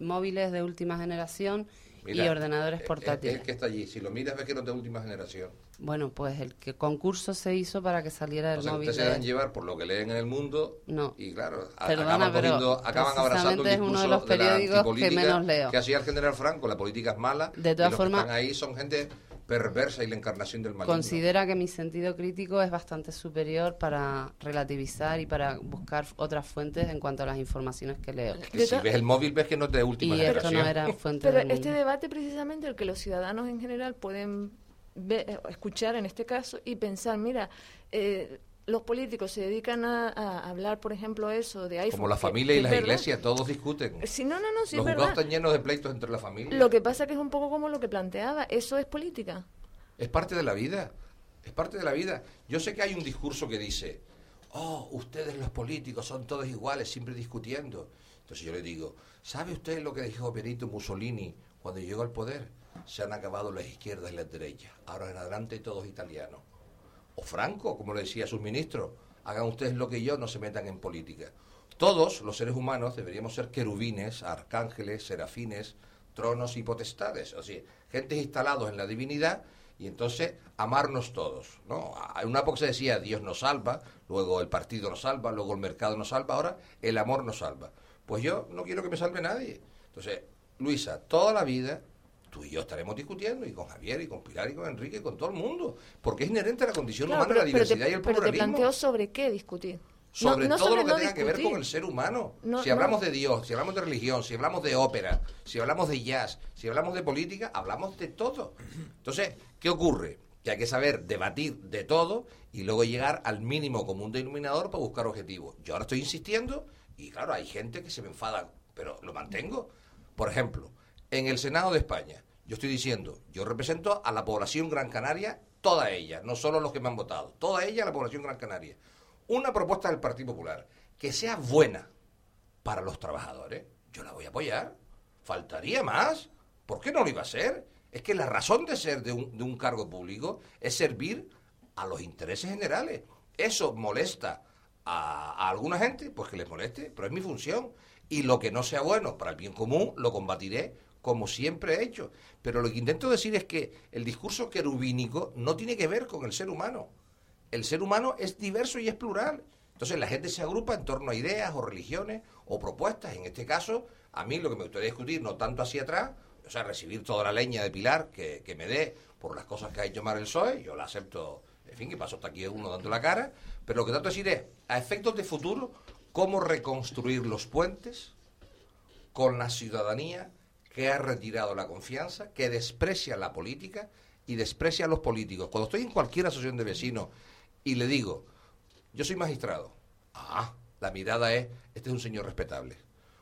móviles de última generación Mira, y ordenadores eh, portátiles. El que está allí, si lo miras ves que no es de última generación. Bueno, pues el que concurso se hizo para que saliera el O sea, que móvil. ustedes se de- dejan llevar por lo que leen en el mundo No. y claro, Perdona, acaban, pero cogiendo- acaban abrazando el es uno de los la periódicos que antipolítica menos leo. que hacía el general Franco, la política es mala, De todas formas, que están ahí son gente perversa y la encarnación del maligno. Considera que mi sentido crítico es bastante superior para relativizar y para buscar otras fuentes en cuanto a las informaciones que leo. Que si ves el móvil ves que no es de última Y esto generación. no era fuente Pero este mundo. debate precisamente el que los ciudadanos en general pueden ve- eh, escuchar en este caso y pensar, mira, eh, los políticos se dedican a, a hablar, por ejemplo, eso de iPhone. Como la familia que y las iglesias, todos discuten. Sí, no, no, no, sí Los juzgados están llenos de pleitos entre la familia. Lo que pasa que es un poco como lo que planteaba, eso es política. Es parte de la vida. Es parte de la vida. Yo sé que hay un discurso que dice, oh, ustedes los políticos son todos iguales, siempre discutiendo. Entonces yo le digo, ¿sabe usted lo que dijo Benito Mussolini cuando llegó al poder? Se han acabado las izquierdas y las derechas. Ahora en adelante todos italianos. O Franco, como le decía a sus ministros, hagan ustedes lo que yo, no se metan en política. Todos los seres humanos deberíamos ser querubines, arcángeles, serafines, tronos y potestades, o sea, gentes instalados en la divinidad y entonces amarnos todos, ¿no? En una época se decía Dios nos salva, luego el partido nos salva, luego el mercado nos salva, ahora el amor nos salva. Pues yo no quiero que me salve nadie. Entonces, Luisa, toda la vida tú y yo estaremos discutiendo, y con Javier, y con Pilar, y con Enrique, y con todo el mundo, porque es inherente a la condición Claro, humana pero, la pero te, diversidad y el pero te pluralismo planteo sobre qué discutir. sobre No- no todo sobre lo que no tenga que ver con el ser humano. No, si hablamos de Dios, si hablamos de religión, si hablamos de ópera, si hablamos de jazz, si hablamos de política, hablamos de todo. Entonces, ¿qué ocurre? Que hay que saber debatir de todo y luego llegar al mínimo común denominador para buscar objetivos. Yo ahora estoy insistiendo y claro, hay gente que se me enfada pero lo mantengo. Por ejemplo, en el Senado de España, yo estoy diciendo, yo represento a la población Gran Canaria, toda ella, no solo los que me han votado, toda ella la población Gran Canaria. Una propuesta del Partido Popular que sea buena para los trabajadores, yo la voy a apoyar. Faltaría más. ¿Por qué no lo iba a hacer? Es que la razón de ser de un, cargo público es servir a los intereses generales. Eso molesta a, alguna gente, pues que les moleste, pero es mi función. Y lo que no sea bueno para el bien común lo combatiré como siempre he hecho. Pero lo que intento decir es que el discurso querubínico no tiene que ver con el ser humano. El ser humano es diverso y es plural. Entonces la gente se agrupa en torno a ideas o religiones o propuestas. En este caso, a mí lo que me gustaría discutir, no tanto hacia atrás, o sea, recibir toda la leña de Pilar que, me dé por las cosas que ha hecho Mar el PSOE, yo la acepto, en fin, que pasó hasta aquí uno dando la cara, pero lo que trato de decir es, a efectos de futuro, cómo reconstruir los puentes con la ciudadanía que ha retirado la confianza, que desprecia la política y desprecia a los políticos. Cuando estoy en cualquier asociación de vecinos y le digo, yo soy magistrado, ah, la mirada es, este es un señor respetable.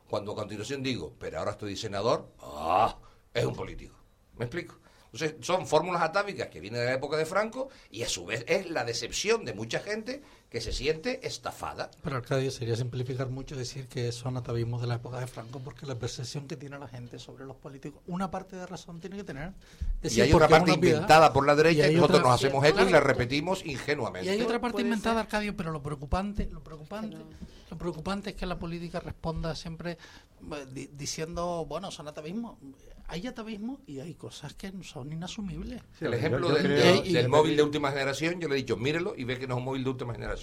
Cuando a continuación digo, pero ahora estoy senador, ah, es un político. ¿Me explico? Entonces, son fórmulas atávicas que vienen de la época de Franco y a su vez es la decepción de mucha gente que se siente estafada. Pero Arcadio, sería simplificar mucho decir que son atavismos de la época de Franco porque la percepción que tiene la gente sobre los políticos, una parte de razón tiene que tener. Decir, y hay otra parte inventada por la derecha y, y nosotros otra, nos hacemos esto claro, y la repetimos ingenuamente. Y hay otra parte inventada, Arcadio, pero lo preocupante, lo preocupante, lo preocupante es que la política responda siempre eh, diciendo, bueno, son atavismos hay atavismo y hay cosas que son inasumibles. Sí, el ejemplo yo, yo del, creo, del, del móvil de última generación, yo le he dicho, mírelo y ve que no es un móvil de última generación.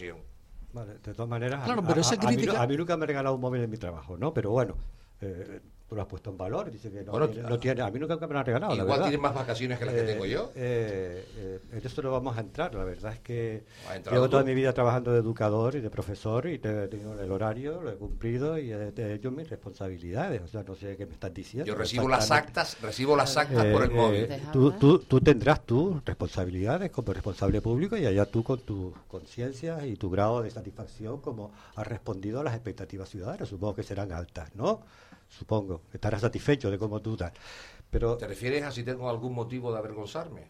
Vale, de todas maneras, claro, a, pero esa a, crítica... a, mí, a, mí, nunca me ha regalado un móvil en mi trabajo, ¿no? Pero bueno, eh, tú lo has puesto en valor, dice que no, bueno, tiene, no tiene, a mí nunca me lo han regalado. Igual tienes más vacaciones que las eh, que tengo yo. Eh, eh, en eso no vamos a entrar, la verdad es que llevo toda mi vida trabajando de educador y de profesor y he tenido el horario, lo he cumplido y he, he hecho mis responsabilidades, o sea, no sé qué me estás diciendo. Yo recibo las actas, recibo las actas por el móvil. Tú, tú, tú tendrás tus responsabilidades como responsable público y allá tú con tu conciencia y tu grado de satisfacción como has respondido a las expectativas ciudadanas, supongo que serán altas, ¿no? Supongo, estarás satisfecho de cómo tú estás. Pero, ¿Te refieres a si tengo algún motivo de avergonzarme?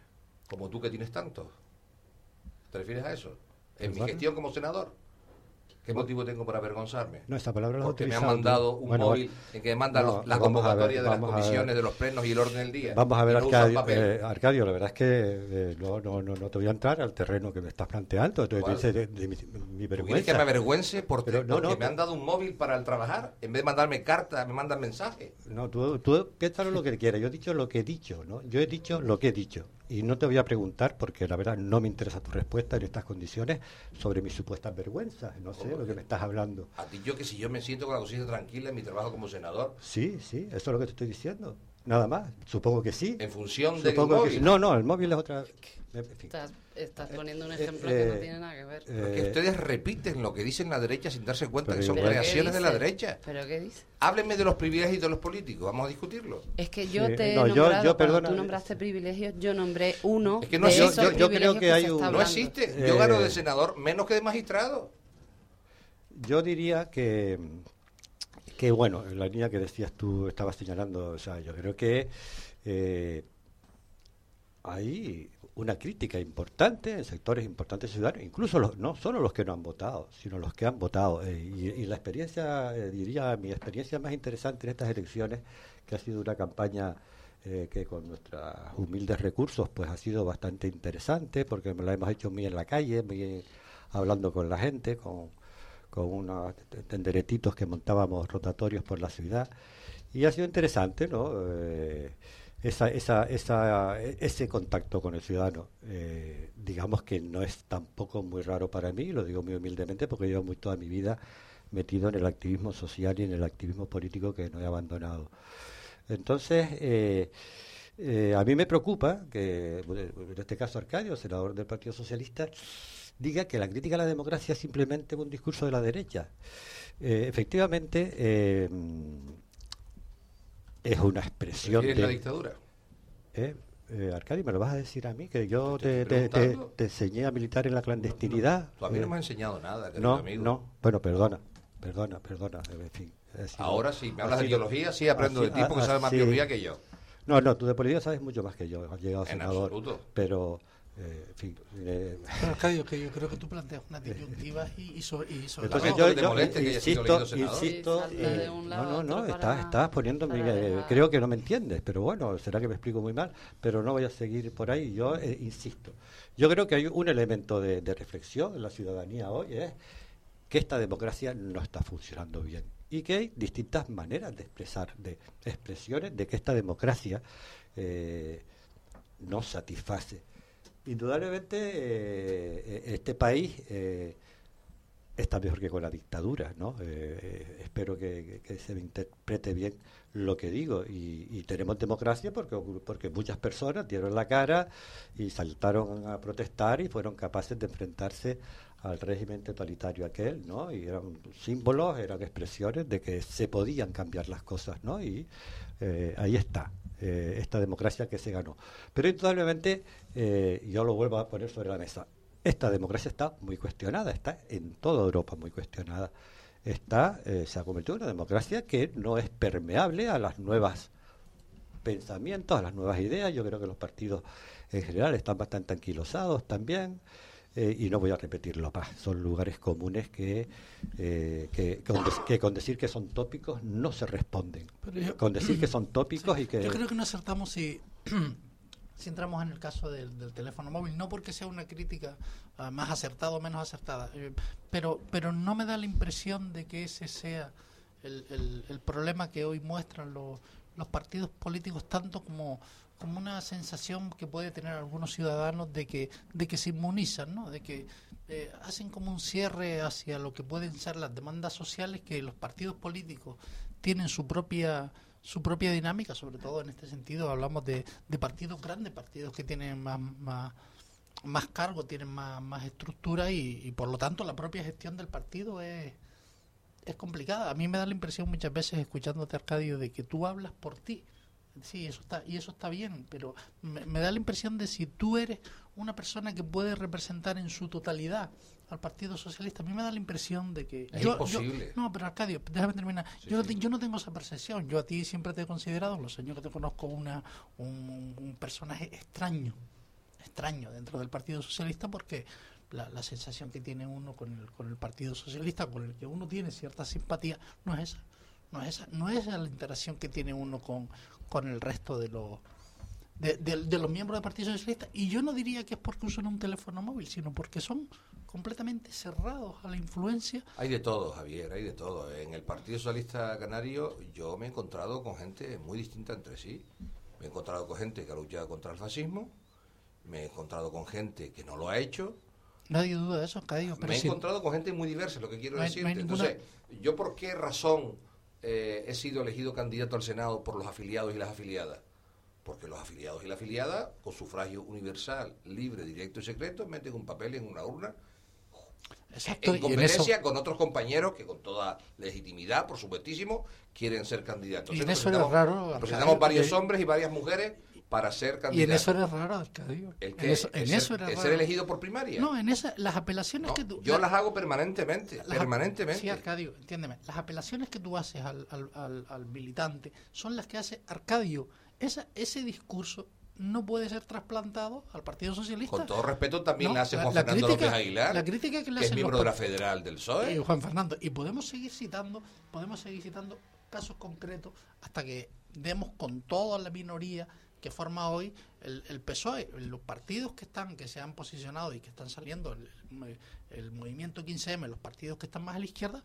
Como tú que tienes tanto. ¿Te refieres a eso? ¿En mi gestión como senador? ¿Qué motivo tengo para avergonzarme? No, esa palabra la Porque me han mandado un bueno, móvil en que me manda no, la convocatoria ver, de las comisiones, de los plenos y el orden del día. Vamos a ver, Arcadio, no eh, Arcadio, la verdad es que eh, no, no, no, no, te voy a entrar al terreno que me estás planteando. Entonces, de, de, de, mi, mi vergüenza. ¿Quieres que me avergüence porque, Pero, no, porque me han dado un móvil para el trabajar? En vez de mandarme cartas, me mandan mensajes. No, tú, tú piénsalo lo que quieras. Yo he dicho lo que he dicho, ¿no? Yo he dicho lo que he dicho. Y no te voy a preguntar, porque la verdad no me interesa tu respuesta en estas condiciones, sobre mis supuestas vergüenzas. No sé lo que me estás hablando. A ti yo que si yo me siento con la conciencia tranquila en mi trabajo como senador. Sí, sí, eso es lo que te estoy diciendo. Nada más. Supongo que sí. En función de Supongo que sí. No, no, el móvil es otra... En fin. Estás, estás, poniendo un ejemplo eh, que no tiene nada que ver. Eh, Porque ustedes repiten lo que dicen la derecha sin darse cuenta que son creaciones de la derecha. ¿Pero qué dice? Háblenme de los privilegios de los políticos, vamos a discutirlo. Es que yo sí. te he no, nombrado, yo, yo, perdona, tú nombraste privilegios, yo nombré uno es que no, de yo, esos yo, creo que, que hay un... No existe, yo eh, gano de senador menos que de magistrado. Yo diría que que bueno, la línea que decías tú estabas señalando, o sea, yo creo que eh, hay una crítica importante en sectores importantes ciudadanos, incluso los, no solo los que no han votado, sino los que han votado. Eh, y, y, la experiencia, eh, diría, mi experiencia más interesante en estas elecciones, que ha sido una campaña eh, que con nuestros humildes recursos pues ha sido bastante interesante, porque la hemos hecho muy en la calle, muy hablando con la gente, con, con unos tenderetitos que montábamos rotatorios por la ciudad. Y ha sido interesante, ¿no? Esa, esa, esa, ese contacto con el ciudadano, eh, digamos que no es tampoco muy raro para mí, lo digo muy humildemente porque llevo muy toda mi vida metido en el activismo social y en el activismo político que no he abandonado. Entonces, eh, eh, a mí me preocupa que, en este caso Arcadio, senador del Partido Socialista, diga que la crítica a la democracia es simplemente un discurso de la derecha. efectivamente, es una expresión de la dictadura. ¿Eh? Eh, Arcadi, ¿me lo vas a decir a mí? Que yo te, te, te, te enseñé a militar en la clandestinidad. No, no. Tú a mí no me has enseñado nada, no, amigo. No, bueno, perdona. perdona, perdona, en fin. Ahora sí, me hablas de biología, sí aprendo de ti porque sabes más biología que yo. No, no, tú de política sabes mucho más que yo, has llegado a senador. Absoluto. Pero eh, en fin, eh, pero que yo creo que tú planteas una disyuntiva y, y sobre, y sobre Entonces yo, yo insisto, insisto eh, no, no, no, estás, estás poniendo, creo que no me entiendes, pero bueno, será que me explico muy mal, pero no voy a seguir por ahí, yo eh, insisto. Yo creo que hay un elemento de, de reflexión en la ciudadanía hoy, es que esta democracia no está funcionando bien y que hay distintas maneras de expresar, de expresiones de que esta democracia eh, no satisface indudablemente eh, este país eh, está mejor que con la dictadura, ¿no? Eh, espero que, se me interprete bien lo que digo. Y, tenemos democracia porque, porque muchas personas dieron la cara y saltaron a protestar y fueron capaces de enfrentarse al régimen totalitario aquel, ¿no? Y eran símbolos, eran expresiones de que se podían cambiar las cosas, ¿no? Y ahí está. Eh, esta democracia que se ganó. Pero indudablemente, eh, yo lo vuelvo a poner sobre la mesa, esta democracia está muy cuestionada, está en toda Europa muy cuestionada. Está, eh, se ha convertido en una democracia que no es permeable a las nuevas pensamientos, a las nuevas ideas. Yo creo que los partidos en general están bastante anquilosados también. Eh, y no voy a repetirlo más. Son lugares comunes que, eh, que, con decir que son tópicos no se responden. con decir que son tópicos y que... Yo creo que no acertamos si, si entramos en el caso del, teléfono móvil, no porque sea una crítica ah, más acertada o menos acertada, eh, pero, pero no me da la impresión de que ese sea el, el, problema que hoy muestran los, los partidos políticos, tanto como como una sensación que puede tener algunos ciudadanos de que de que se inmunizan, ¿no? De que eh, hacen como un cierre hacia lo que pueden ser las demandas sociales que los partidos políticos tienen su propia su propia dinámica, sobre todo en este sentido hablamos de, de partidos grandes, partidos que tienen más, más, más cargo, tienen más, más estructura y, y por lo tanto la propia gestión del partido es, es complicada. A mí me da la impresión muchas veces escuchándote Arcadio de que tú hablas por ti Sí, eso está, y eso está bien, pero me, da la impresión de si tú eres una persona que puede representar en su totalidad al Partido Socialista, a mí me da la impresión de que... Es imposible. no, pero Arcadio, déjame terminar. yo, No yo no tengo esa percepción. Yo a ti siempre te he considerado, los años que te conozco, una, un, personaje extraño, extraño dentro del Partido Socialista porque la, la, sensación que tiene uno con el, con el Partido Socialista, con el que uno tiene cierta simpatía, no es esa. No es, esa, no es la interacción que tiene uno con, con el resto de los de, los miembros del Partido Socialista. Y yo no diría que es porque usan un teléfono móvil sino porque son completamente cerrados a la influencia. Hay de todo Javier hay de todo. En el Partido Socialista Canario yo me he encontrado con gente muy distinta entre sí. Me he encontrado con gente que ha luchado contra el fascismo me he encontrado con gente que no lo ha hecho. Nadie duda de eso, me he encontrado con gente muy diversa, lo que quiero decir. Entonces, ¿yo por qué razón eh, he sido elegido candidato al Senado por los afiliados y las afiliadas? Porque los afiliados y las afiliadas, con sufragio universal, libre, directo y secreto, meten un papel en una urna Exacto, en competencia con otros compañeros que con toda legitimidad, por supuestísimo, quieren ser candidatos. Y en eso era raro. Presentamos varios hombres y varias mujeres para ser candidatos. Y en eso era raro, Arcadio. ¿El En eso, en eso ser, era ser elegido por primaria? No, en esa, las apelaciones que tú... Yo las hago permanentemente, permanentemente. Sí, Arcadio, entiéndeme. Las apelaciones que tú haces al, al, al, militante son las que hace Arcadio. Esa, ese discurso no puede ser trasplantado al Partido Socialista. Con todo respeto también la hace Juan Fernando López Aguilar, la crítica que, le es miembro de la Federal del PSOE. Y Juan Fernando. Y podemos seguir citando, podemos seguir citando casos concretos hasta que demos con toda la minoría que forma hoy el, el, PSOE, los partidos que están, que se han posicionado y que están saliendo, el, movimiento 15M, los partidos que están más a la izquierda,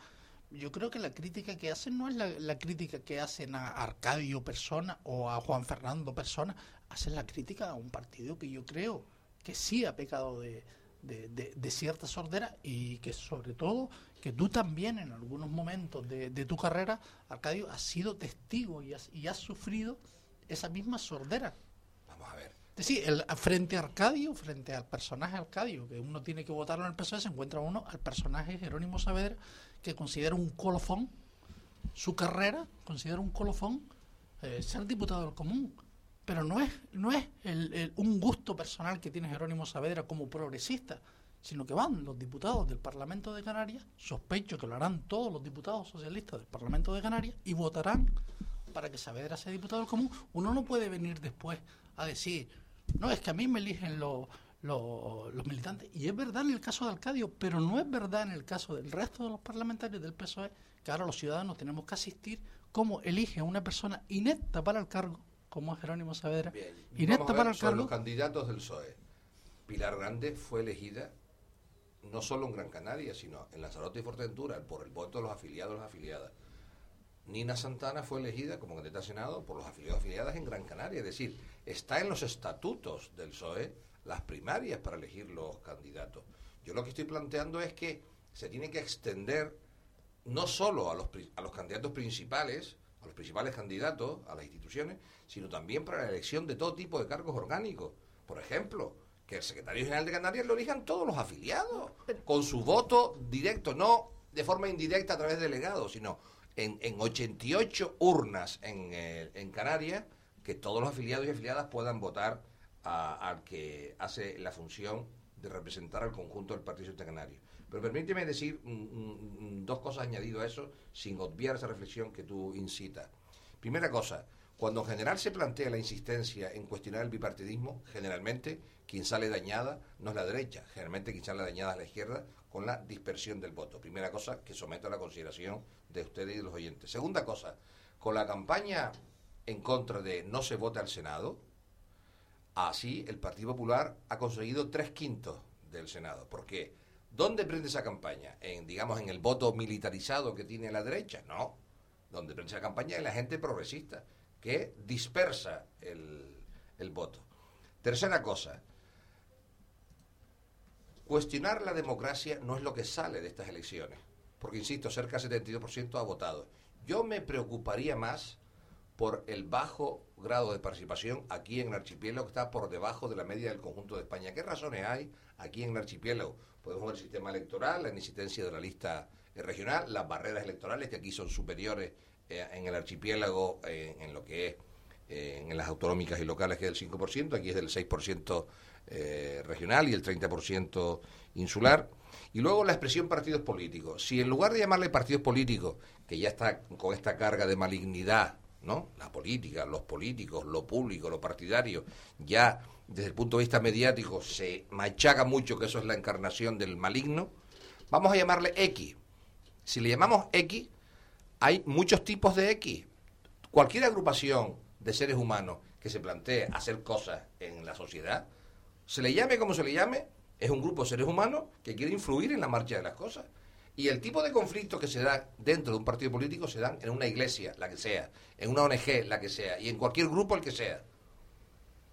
yo creo que la crítica que hacen no es la, crítica que hacen a Arcadio Persona o a Juan Fernando Persona, hacen la crítica a un partido que yo creo que sí ha pecado de, de, cierta sordera y que sobre todo que tú también en algunos momentos de, tu carrera, Arcadio, has sido testigo y has, y has sufrido esa misma sordera. Vamos a ver. Es decir, el, frente a Arcadio, frente al personaje Arcadio, que uno tiene que votarlo en el PSOE, se encuentra uno al personaje Jerónimo Saavedra, que considera un colofón su carrera, considera un colofón eh, ser diputado del común. Pero no es, no es el, un gusto personal que tiene Jerónimo Saavedra como progresista. sino que van los diputados del Parlamento de Canarias, sospecho que lo harán todos los diputados socialistas del Parlamento de Canarias, y votarán para que Saavedra sea diputado del común. Uno no puede venir después a decir, no, es que a mí me eligen los, los, los militantes. Y es verdad en el caso de Alcadio, pero no es verdad en el caso del resto de los parlamentarios del PSOE, que ahora los ciudadanos tenemos que asistir cómo elige a una persona inepta para el cargo, como es Jerónimo Saavedra, Bien, inepta ver para el cargo. los candidatos del PSOE. Pilar Grande fue elegida no solo en Gran Canaria, sino en Lanzarote y Fuerteventura por el voto de los afiliados y las afiliadas. Nina Santana fue elegida como candidata a Senado por los afiliados afiliadas en Gran Canaria. Es decir, está en los estatutos del PSOE las primarias para elegir los candidatos. Yo lo que estoy planteando es que se tiene que extender no solo a los, a los candidatos principales, a los principales candidatos, a las instituciones, sino también para la elección de todo tipo de cargos orgánicos. Por ejemplo, que el secretario general de Canarias lo elijan todos los afiliados, con su voto directo, no de forma indirecta a través de delegados, sino en, en 88 urnas en, eh, en Canarias, que todos los afiliados y afiliadas puedan votar al que hace la función de representar al conjunto del Partido Canario. Pero permíteme decir dos cosas añadido a eso, sin obviar esa reflexión que tú incitas. Primera cosa, cuando en general se plantea la insistencia en cuestionar el bipartidismo, generalmente quien sale dañada no es la derecha, generalmente quien sale dañada es la izquierda con la dispersión del voto. Primera cosa que someto a la consideración de ustedes y de los oyentes. Segunda cosa, con la campaña en contra de no se vote al Senado, así el Partido Popular ha conseguido tres quintos del Senado. Porque ¿dónde prende esa campaña? En, digamos, en el voto militarizado que tiene la derecha, no. Donde prende esa campaña es la gente progresista, que dispersa el voto. Tercera cosa, cuestionar la democracia no es lo que sale de estas elecciones, porque insisto, cerca del 72% ha votado. Yo me preocuparía más por el bajo grado de participación aquí en el archipiélago, que está por debajo de la media del conjunto de España. ¿Qué razones hay aquí en el archipiélago? Podemos ver el sistema electoral, la inexistencia de la lista eh, regional, las barreras electorales, que aquí son superiores eh, en el archipiélago eh, en lo que es en las autonómicas y locales, que es del 5%, aquí es del 6% eh, regional y el 30% insular. Y luego la expresión partidos políticos. Si en lugar de llamarle partidos políticos, que ya está con esta carga de malignidad, ¿no? La política, los políticos, lo público, lo partidario, ya desde el punto de vista mediático se machaca mucho que eso es la encarnación del maligno, vamos a llamarle X. Si le llamamos X, hay muchos tipos de X. Cualquier agrupación de seres humanos que se plantee hacer cosas en la sociedad, se le llame como se le llame, es un grupo de seres humanos que quiere influir en la marcha de las cosas. Y el tipo de conflictos que se da dentro de un partido político se dan en una iglesia, la que sea, en una ONG, la que sea, y en cualquier grupo, el que sea.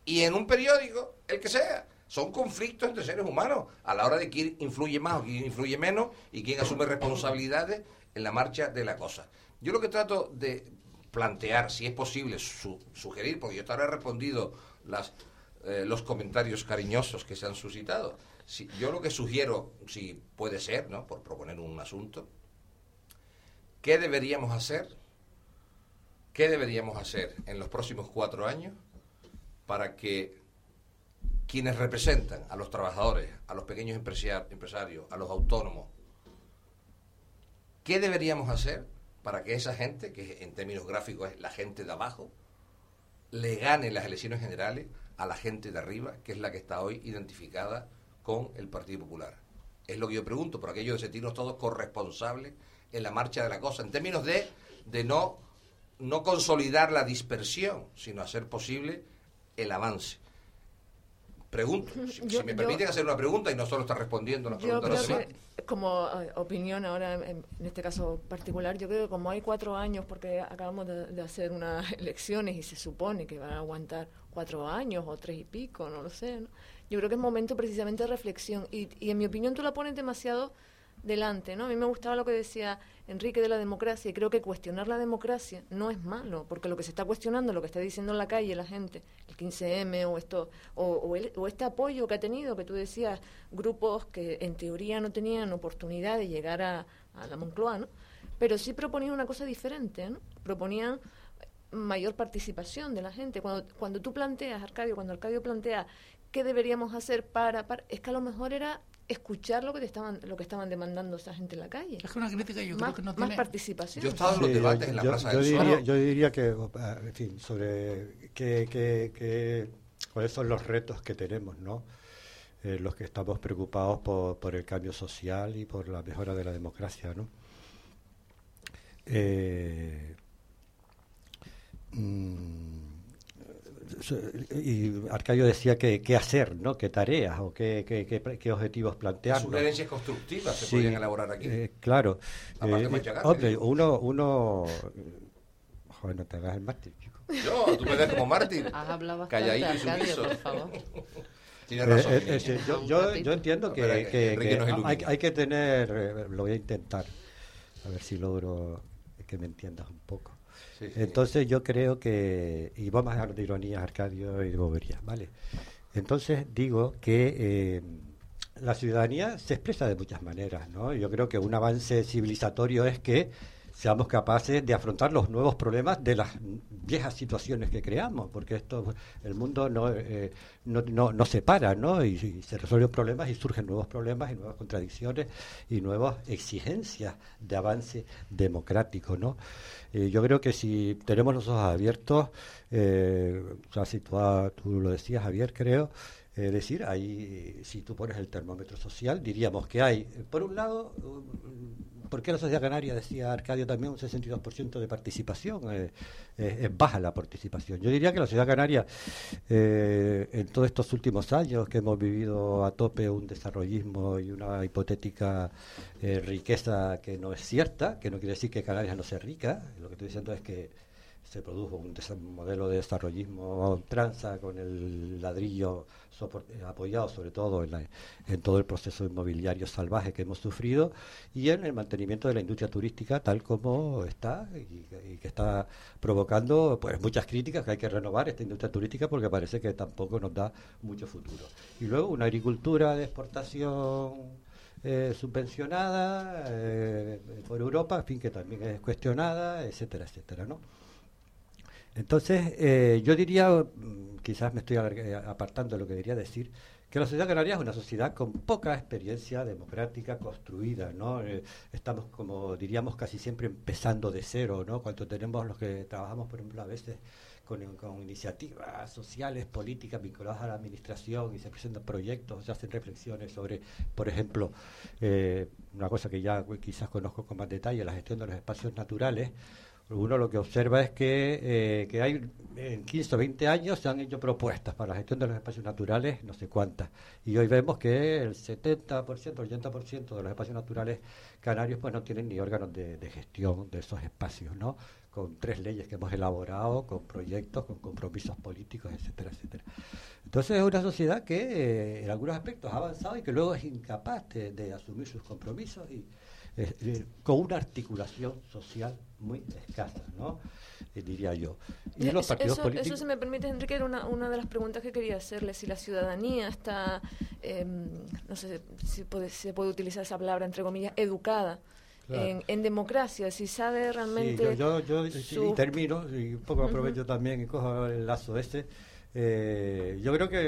Y en un periódico, el que sea. Son conflictos entre seres humanos a la hora de quién influye más o quién influye menos y quién asume responsabilidades en la marcha de la cosa. Yo lo que trato de plantear, si es posible, su- sugerir, porque yo te habré respondido las, eh, los comentarios cariñosos que se han suscitado. Si, yo lo que sugiero, si puede ser, ¿no? por proponer un asunto, ¿qué deberíamos hacer? ¿Qué deberíamos hacer en los próximos cuatro años para que quienes representan a los trabajadores, a los pequeños empresarios, a los autónomos, ¿qué deberíamos hacer para que esa gente, que en términos gráficos es la gente de abajo, le gane las elecciones generales a la gente de arriba, que es la que está hoy identificada con el Partido Popular? Es lo que yo pregunto, por aquello de sentirnos todos corresponsables en la marcha de la cosa, en términos de, de no, no consolidar la dispersión, sino hacer posible el avance. Pregunto, si, Yo- si me yo- permiten hacer una pregunta y no solo estar respondiendo una Yo creo que, como eh, opinión ahora, en, en este caso particular, yo creo que como hay cuatro años, porque acabamos de, de hacer unas elecciones y se supone que van a aguantar cuatro años o tres y pico, no lo sé, ¿no? yo creo que es momento precisamente de reflexión. Y, y en mi opinión tú la pones demasiado delante, ¿no? A mí me gustaba lo que decía Enrique de la democracia y creo que cuestionar la democracia no es malo, porque lo que se está cuestionando, lo que está diciendo en la calle la gente, el 15M o esto o, o, o este apoyo que ha tenido, que tú decías, grupos que en teoría no tenían oportunidad de llegar a, a la Moncloa, ¿no? Pero sí proponían una cosa diferente, ¿no? Proponían mayor participación de la gente. Cuando, cuando tú planteas, Arcadio, cuando Arcadio plantea qué deberíamos hacer para, para, es que a lo mejor era escuchar lo que te estaban lo que estaban demandando esa gente en la calle. Es que una crítica yo más, creo que no más tiene... participación. Yo he estado en los Sí, debates yo- en la yo- Plaza yo del diría, Sol. yo diría que, ah, en fin, sobre qué, qué- qué- cuáles son los retos que tenemos, ¿no? Eh, los que estamos preocupados por, por el cambio social y por la mejora de la democracia, ¿no? Eh, y Arcadio decía que qué hacer, ¿no? ¿Qué tareas o qué, qué, qué- qué objetivos plantear? Sugerencias constructivas se Sí, podrían elaborar aquí. eh, claro. Aparte Eh, machacarte, hombre, digo. uno, uno... Joder, no te hagas el mártir, chico. Yo, tú me ves como Martín. Has hablado bastante, Calladito y Arcadio, sumiso. por favor. Tienes Eh, razón. eh, eh, sí, yo, entiendo que, Espera, que hay, que tener, eh, lo voy a intentar, a ver si logro que me entiendas un poco. Entonces yo creo que, y vamos a hablar de ironías, Arcadio y de boberías, ¿vale? Entonces digo que eh, la ciudadanía se expresa de muchas maneras, ¿no? Yo creo que un avance civilizatorio es que seamos capaces de afrontar los nuevos problemas de las viejas situaciones que creamos, porque esto, el mundo no, eh, no, no, no se para, ¿no? Y, se resuelven problemas y surgen nuevos problemas y nuevas contradicciones y nuevas exigencias de avance democrático, ¿no? Eh, yo creo que si tenemos los ojos abiertos, eh, o sea, si tú, tú lo decías, Javier, creo, es decir, ahí, si tú pones el termómetro social, diríamos que hay, eh, por un lado, um, ¿por qué la sociedad canaria, decía Arcadio también, un 62% de participación? Eh, eh, es baja la participación. Yo diría que la sociedad canaria, eh, en todos estos últimos años que hemos vivido a tope un desarrollismo y una hipotética eh, riqueza que no es cierta, que no quiere decir que Canarias no sea rica, lo que estoy diciendo es que se produjo un modelo de desarrollismo a ultranza con el ladrillo apoyado sobre todo en, la- en todo el proceso inmobiliario salvaje que hemos sufrido y en el mantenimiento de la industria turística tal como está y, y que está provocando pues muchas críticas que hay que renovar esta industria turística porque parece que tampoco nos da mucho futuro. Y luego una agricultura de exportación eh, subvencionada eh, por Europa, en fin, que también es cuestionada, etcétera, etcétera, ¿no? Entonces, eh, yo diría, mm, quizás me estoy eh, apartando de lo que quería decir, que la sociedad canaria es una sociedad con poca experiencia democrática construida, ¿no? Eh, estamos, como diríamos, casi siempre empezando de cero, ¿no? Cuando tenemos los que trabajamos, por ejemplo, a veces con, con iniciativas sociales, políticas vinculadas a la administración y se presentan proyectos, se hacen reflexiones sobre, por ejemplo, eh, una cosa que ya quizás conozco con más detalle, la gestión de los espacios naturales, uno lo que observa es que, eh, que hay en 15 o 20 años se han hecho propuestas para la gestión de los espacios naturales, no sé cuántas, y hoy vemos que el 70%, el 80% de los espacios naturales canarios pues no tienen ni órganos de, de gestión de esos espacios, ¿no? Con tres leyes que hemos elaborado, con proyectos, con compromisos políticos, etcétera, etcétera. Entonces es una sociedad que eh, en algunos aspectos ha avanzado y que luego es incapaz de, de asumir sus compromisos y con una articulación social muy escasa, ¿no? Eh, diría yo. Y los eso, partidos eso- políticos... eso, si me permite, Enrique, era una, una de las preguntas que quería hacerle. Si la ciudadanía está, eh, no sé si puede- se puede utilizar esa palabra, entre comillas, educada Claro. en, en democracia, si sabe Sí, realmente... yo, yo, yo- su- y termino, y un poco aprovecho también y cojo el lazo ese. Eh, yo creo que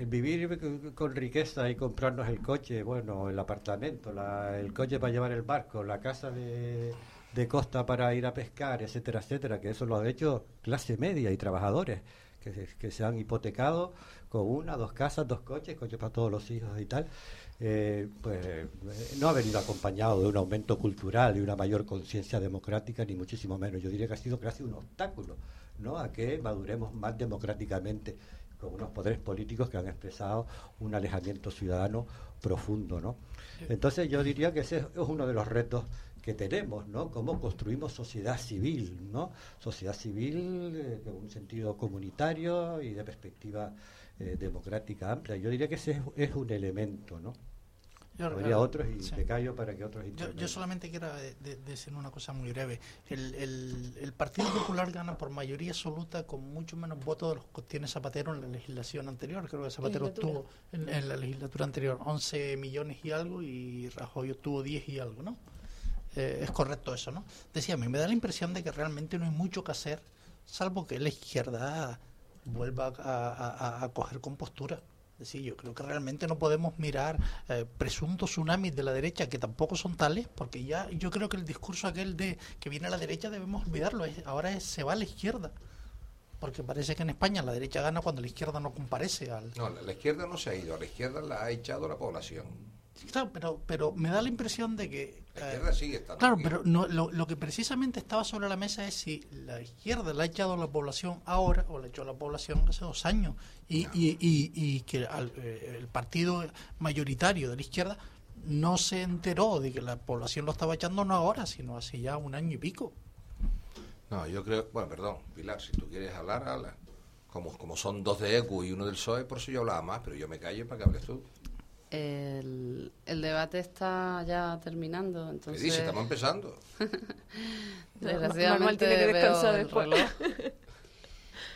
el, vivir con- riqueza y comprarnos el coche, bueno, el apartamento, la- el coche para llevar el barco, la casa de, de costa para ir a pescar, etcétera, etcétera, que eso lo ha hecho clase media y trabajadores que, se- que se han hipotecado con una, dos casas, dos coches, coches para todos los hijos y tal. eh, pues eh, no ha venido acompañado de un aumento cultural y una mayor conciencia democrática, ni muchísimo menos. Yo diría que ha sido casi un obstáculo ¿no? a que maduremos más democráticamente con unos poderes políticos que han expresado un alejamiento ciudadano profundo. ¿no? Entonces yo diría que ese es uno de los retos que tenemos, ¿no? Cómo construimos sociedad civil, ¿no? Sociedad civil eh, con un sentido comunitario y de perspectiva eh, democrática amplia. Yo diría que ese es, es un elemento, ¿no? Yo- Habría otros y sí. te callo para que otros Yo, intervengan. yo solamente quiero de- de- decir una cosa muy breve. El, el- el Partido Popular gana por mayoría absoluta con mucho menos votos de los que tiene Zapatero en la legislación anterior. Creo que Zapatero obtuvo en, en la legislatura anterior 11 millones y algo y Rajoy obtuvo 10 y algo, ¿no? Eh, es correcto eso, ¿no? Decía, a mí me da la impresión de que realmente no hay mucho que hacer, salvo que la izquierda vuelva a, a- a- a coger compostura. Es decir, yo creo que realmente no podemos mirar eh, presuntos tsunamis de la derecha que tampoco son tales, porque ya yo creo que el discurso aquel de que viene a la derecha debemos olvidarlo. ahora es, se va a la izquierda. Porque parece que en España la derecha gana cuando la izquierda no comparece al... No, la, izquierda no se ha ido, a la izquierda la ha echado la población. claro, pero, pero me da la impresión de que... La izquierda eh, sigue estando Claro, pero no, lo, lo, que precisamente estaba sobre la mesa es si la izquierda la ha echado la población ahora o la ha echado la población hace dos años. Y, y, y, que eh, el partido mayoritario de la izquierda no se enteró de que la población lo estaba echando no ahora, sino hace ya un año y pico. No, yo creo, bueno, perdón, Pilar, si tú quieres hablar, habla. Como, como son dos de ECU y uno del PSOE, por eso yo hablaba más, pero yo me callo para que hables tú. El, el debate está ya terminando, entonces... ¿Qué dice? Estamos empezando. Desgraciadamente tiene que descansar después.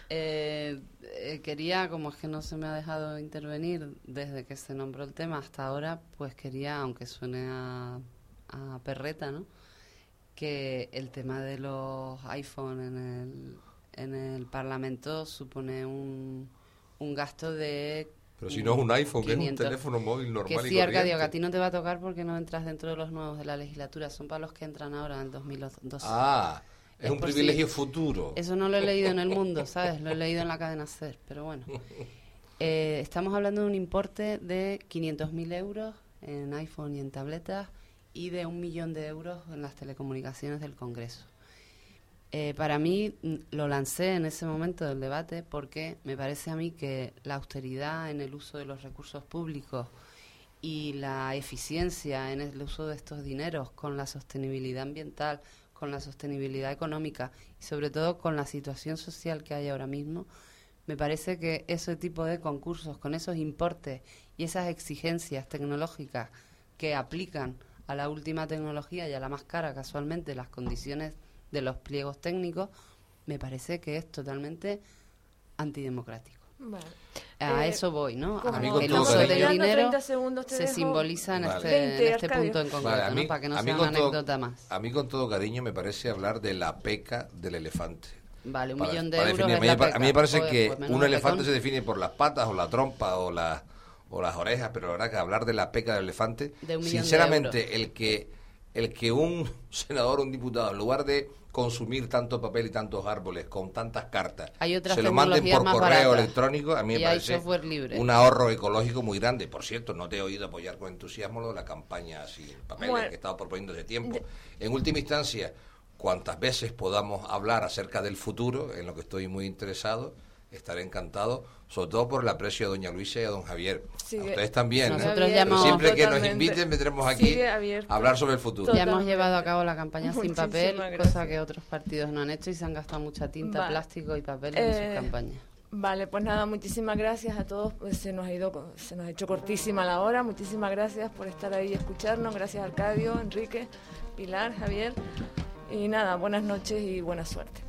Eh, eh, quería, como es que no se me ha dejado intervenir desde que se nombró el tema hasta ahora, pues quería, aunque suene a, a perreta, ¿no? que el tema de los iPhone en el, en el Parlamento supone un, un gasto de... Pero si no es un iPhone, que es un teléfono móvil normal que sí, Arcadio, que a ti no te va a tocar porque no entras dentro de los nuevos de la legislatura, son para los que entran ahora en el 2012. Ah, es, un privilegio futuro. Eso no lo he leído en el mundo, ¿sabes? Lo he leído en la cadena SER, pero bueno. Eh, estamos hablando de un importe de 500.000 euros en iPhone y en tabletas y de un millón de euros en las telecomunicaciones del Congreso. Eh, para mí mm, lo lancé en ese momento del debate porque me parece a mí que la austeridad en el uso de los recursos públicos y la eficiencia en el uso de estos dineros con la sostenibilidad ambiental, con la sostenibilidad económica y sobre todo con la situación social que hay ahora mismo, me parece que ese tipo de concursos con esos importes y esas exigencias tecnológicas que aplican a la última tecnología y a la más cara casualmente las condiciones de los pliegos técnicos, me parece que es totalmente antidemocrático. A eh, eso voy, ¿no? el uso del dinero se simboliza en este, este punto en concreto, para que no sea una anécdota más. A mí con todo cariño me parece hablar de la peca del elefante. Vale, un millón de euros. a, mí, me parece pues, que pues un elefante se define por las patas o la trompa o la o las orejas, pero la verdad que hablar de la peca del elefante, sinceramente, el que el que un senador o un diputado, en lugar de consumir tanto papel y tantos árboles con tantas cartas, se lo manden por correo electrónico, a mí me parece un ahorro ecológico muy grande. Por cierto, no te he oído apoyar con entusiasmo lo de la campaña sin papel que he estado proponiendo hace tiempo. En última instancia, cuantas veces podamos hablar acerca del futuro, en lo que estoy muy interesado, estaré encantado, sobre todo por el aprecio a doña Luisa y a don Javier. a ustedes también. ¿eh? Siempre que nos inviten vendremos aquí a hablar sobre el futuro. Ya hemos llevado a cabo la campaña sin papel, cosa que otros partidos no han hecho y se han gastado mucha tinta, plástico y papel en sus eh, campañas. Vale, pues nada, muchísimas gracias a todos. Pues se nos ha ido, se nos ha hecho cortísima la hora. Muchísimas gracias por estar ahí y escucharnos. Gracias Arcadio, Enrique, Pilar, Javier. Y nada, buenas noches y buena suerte.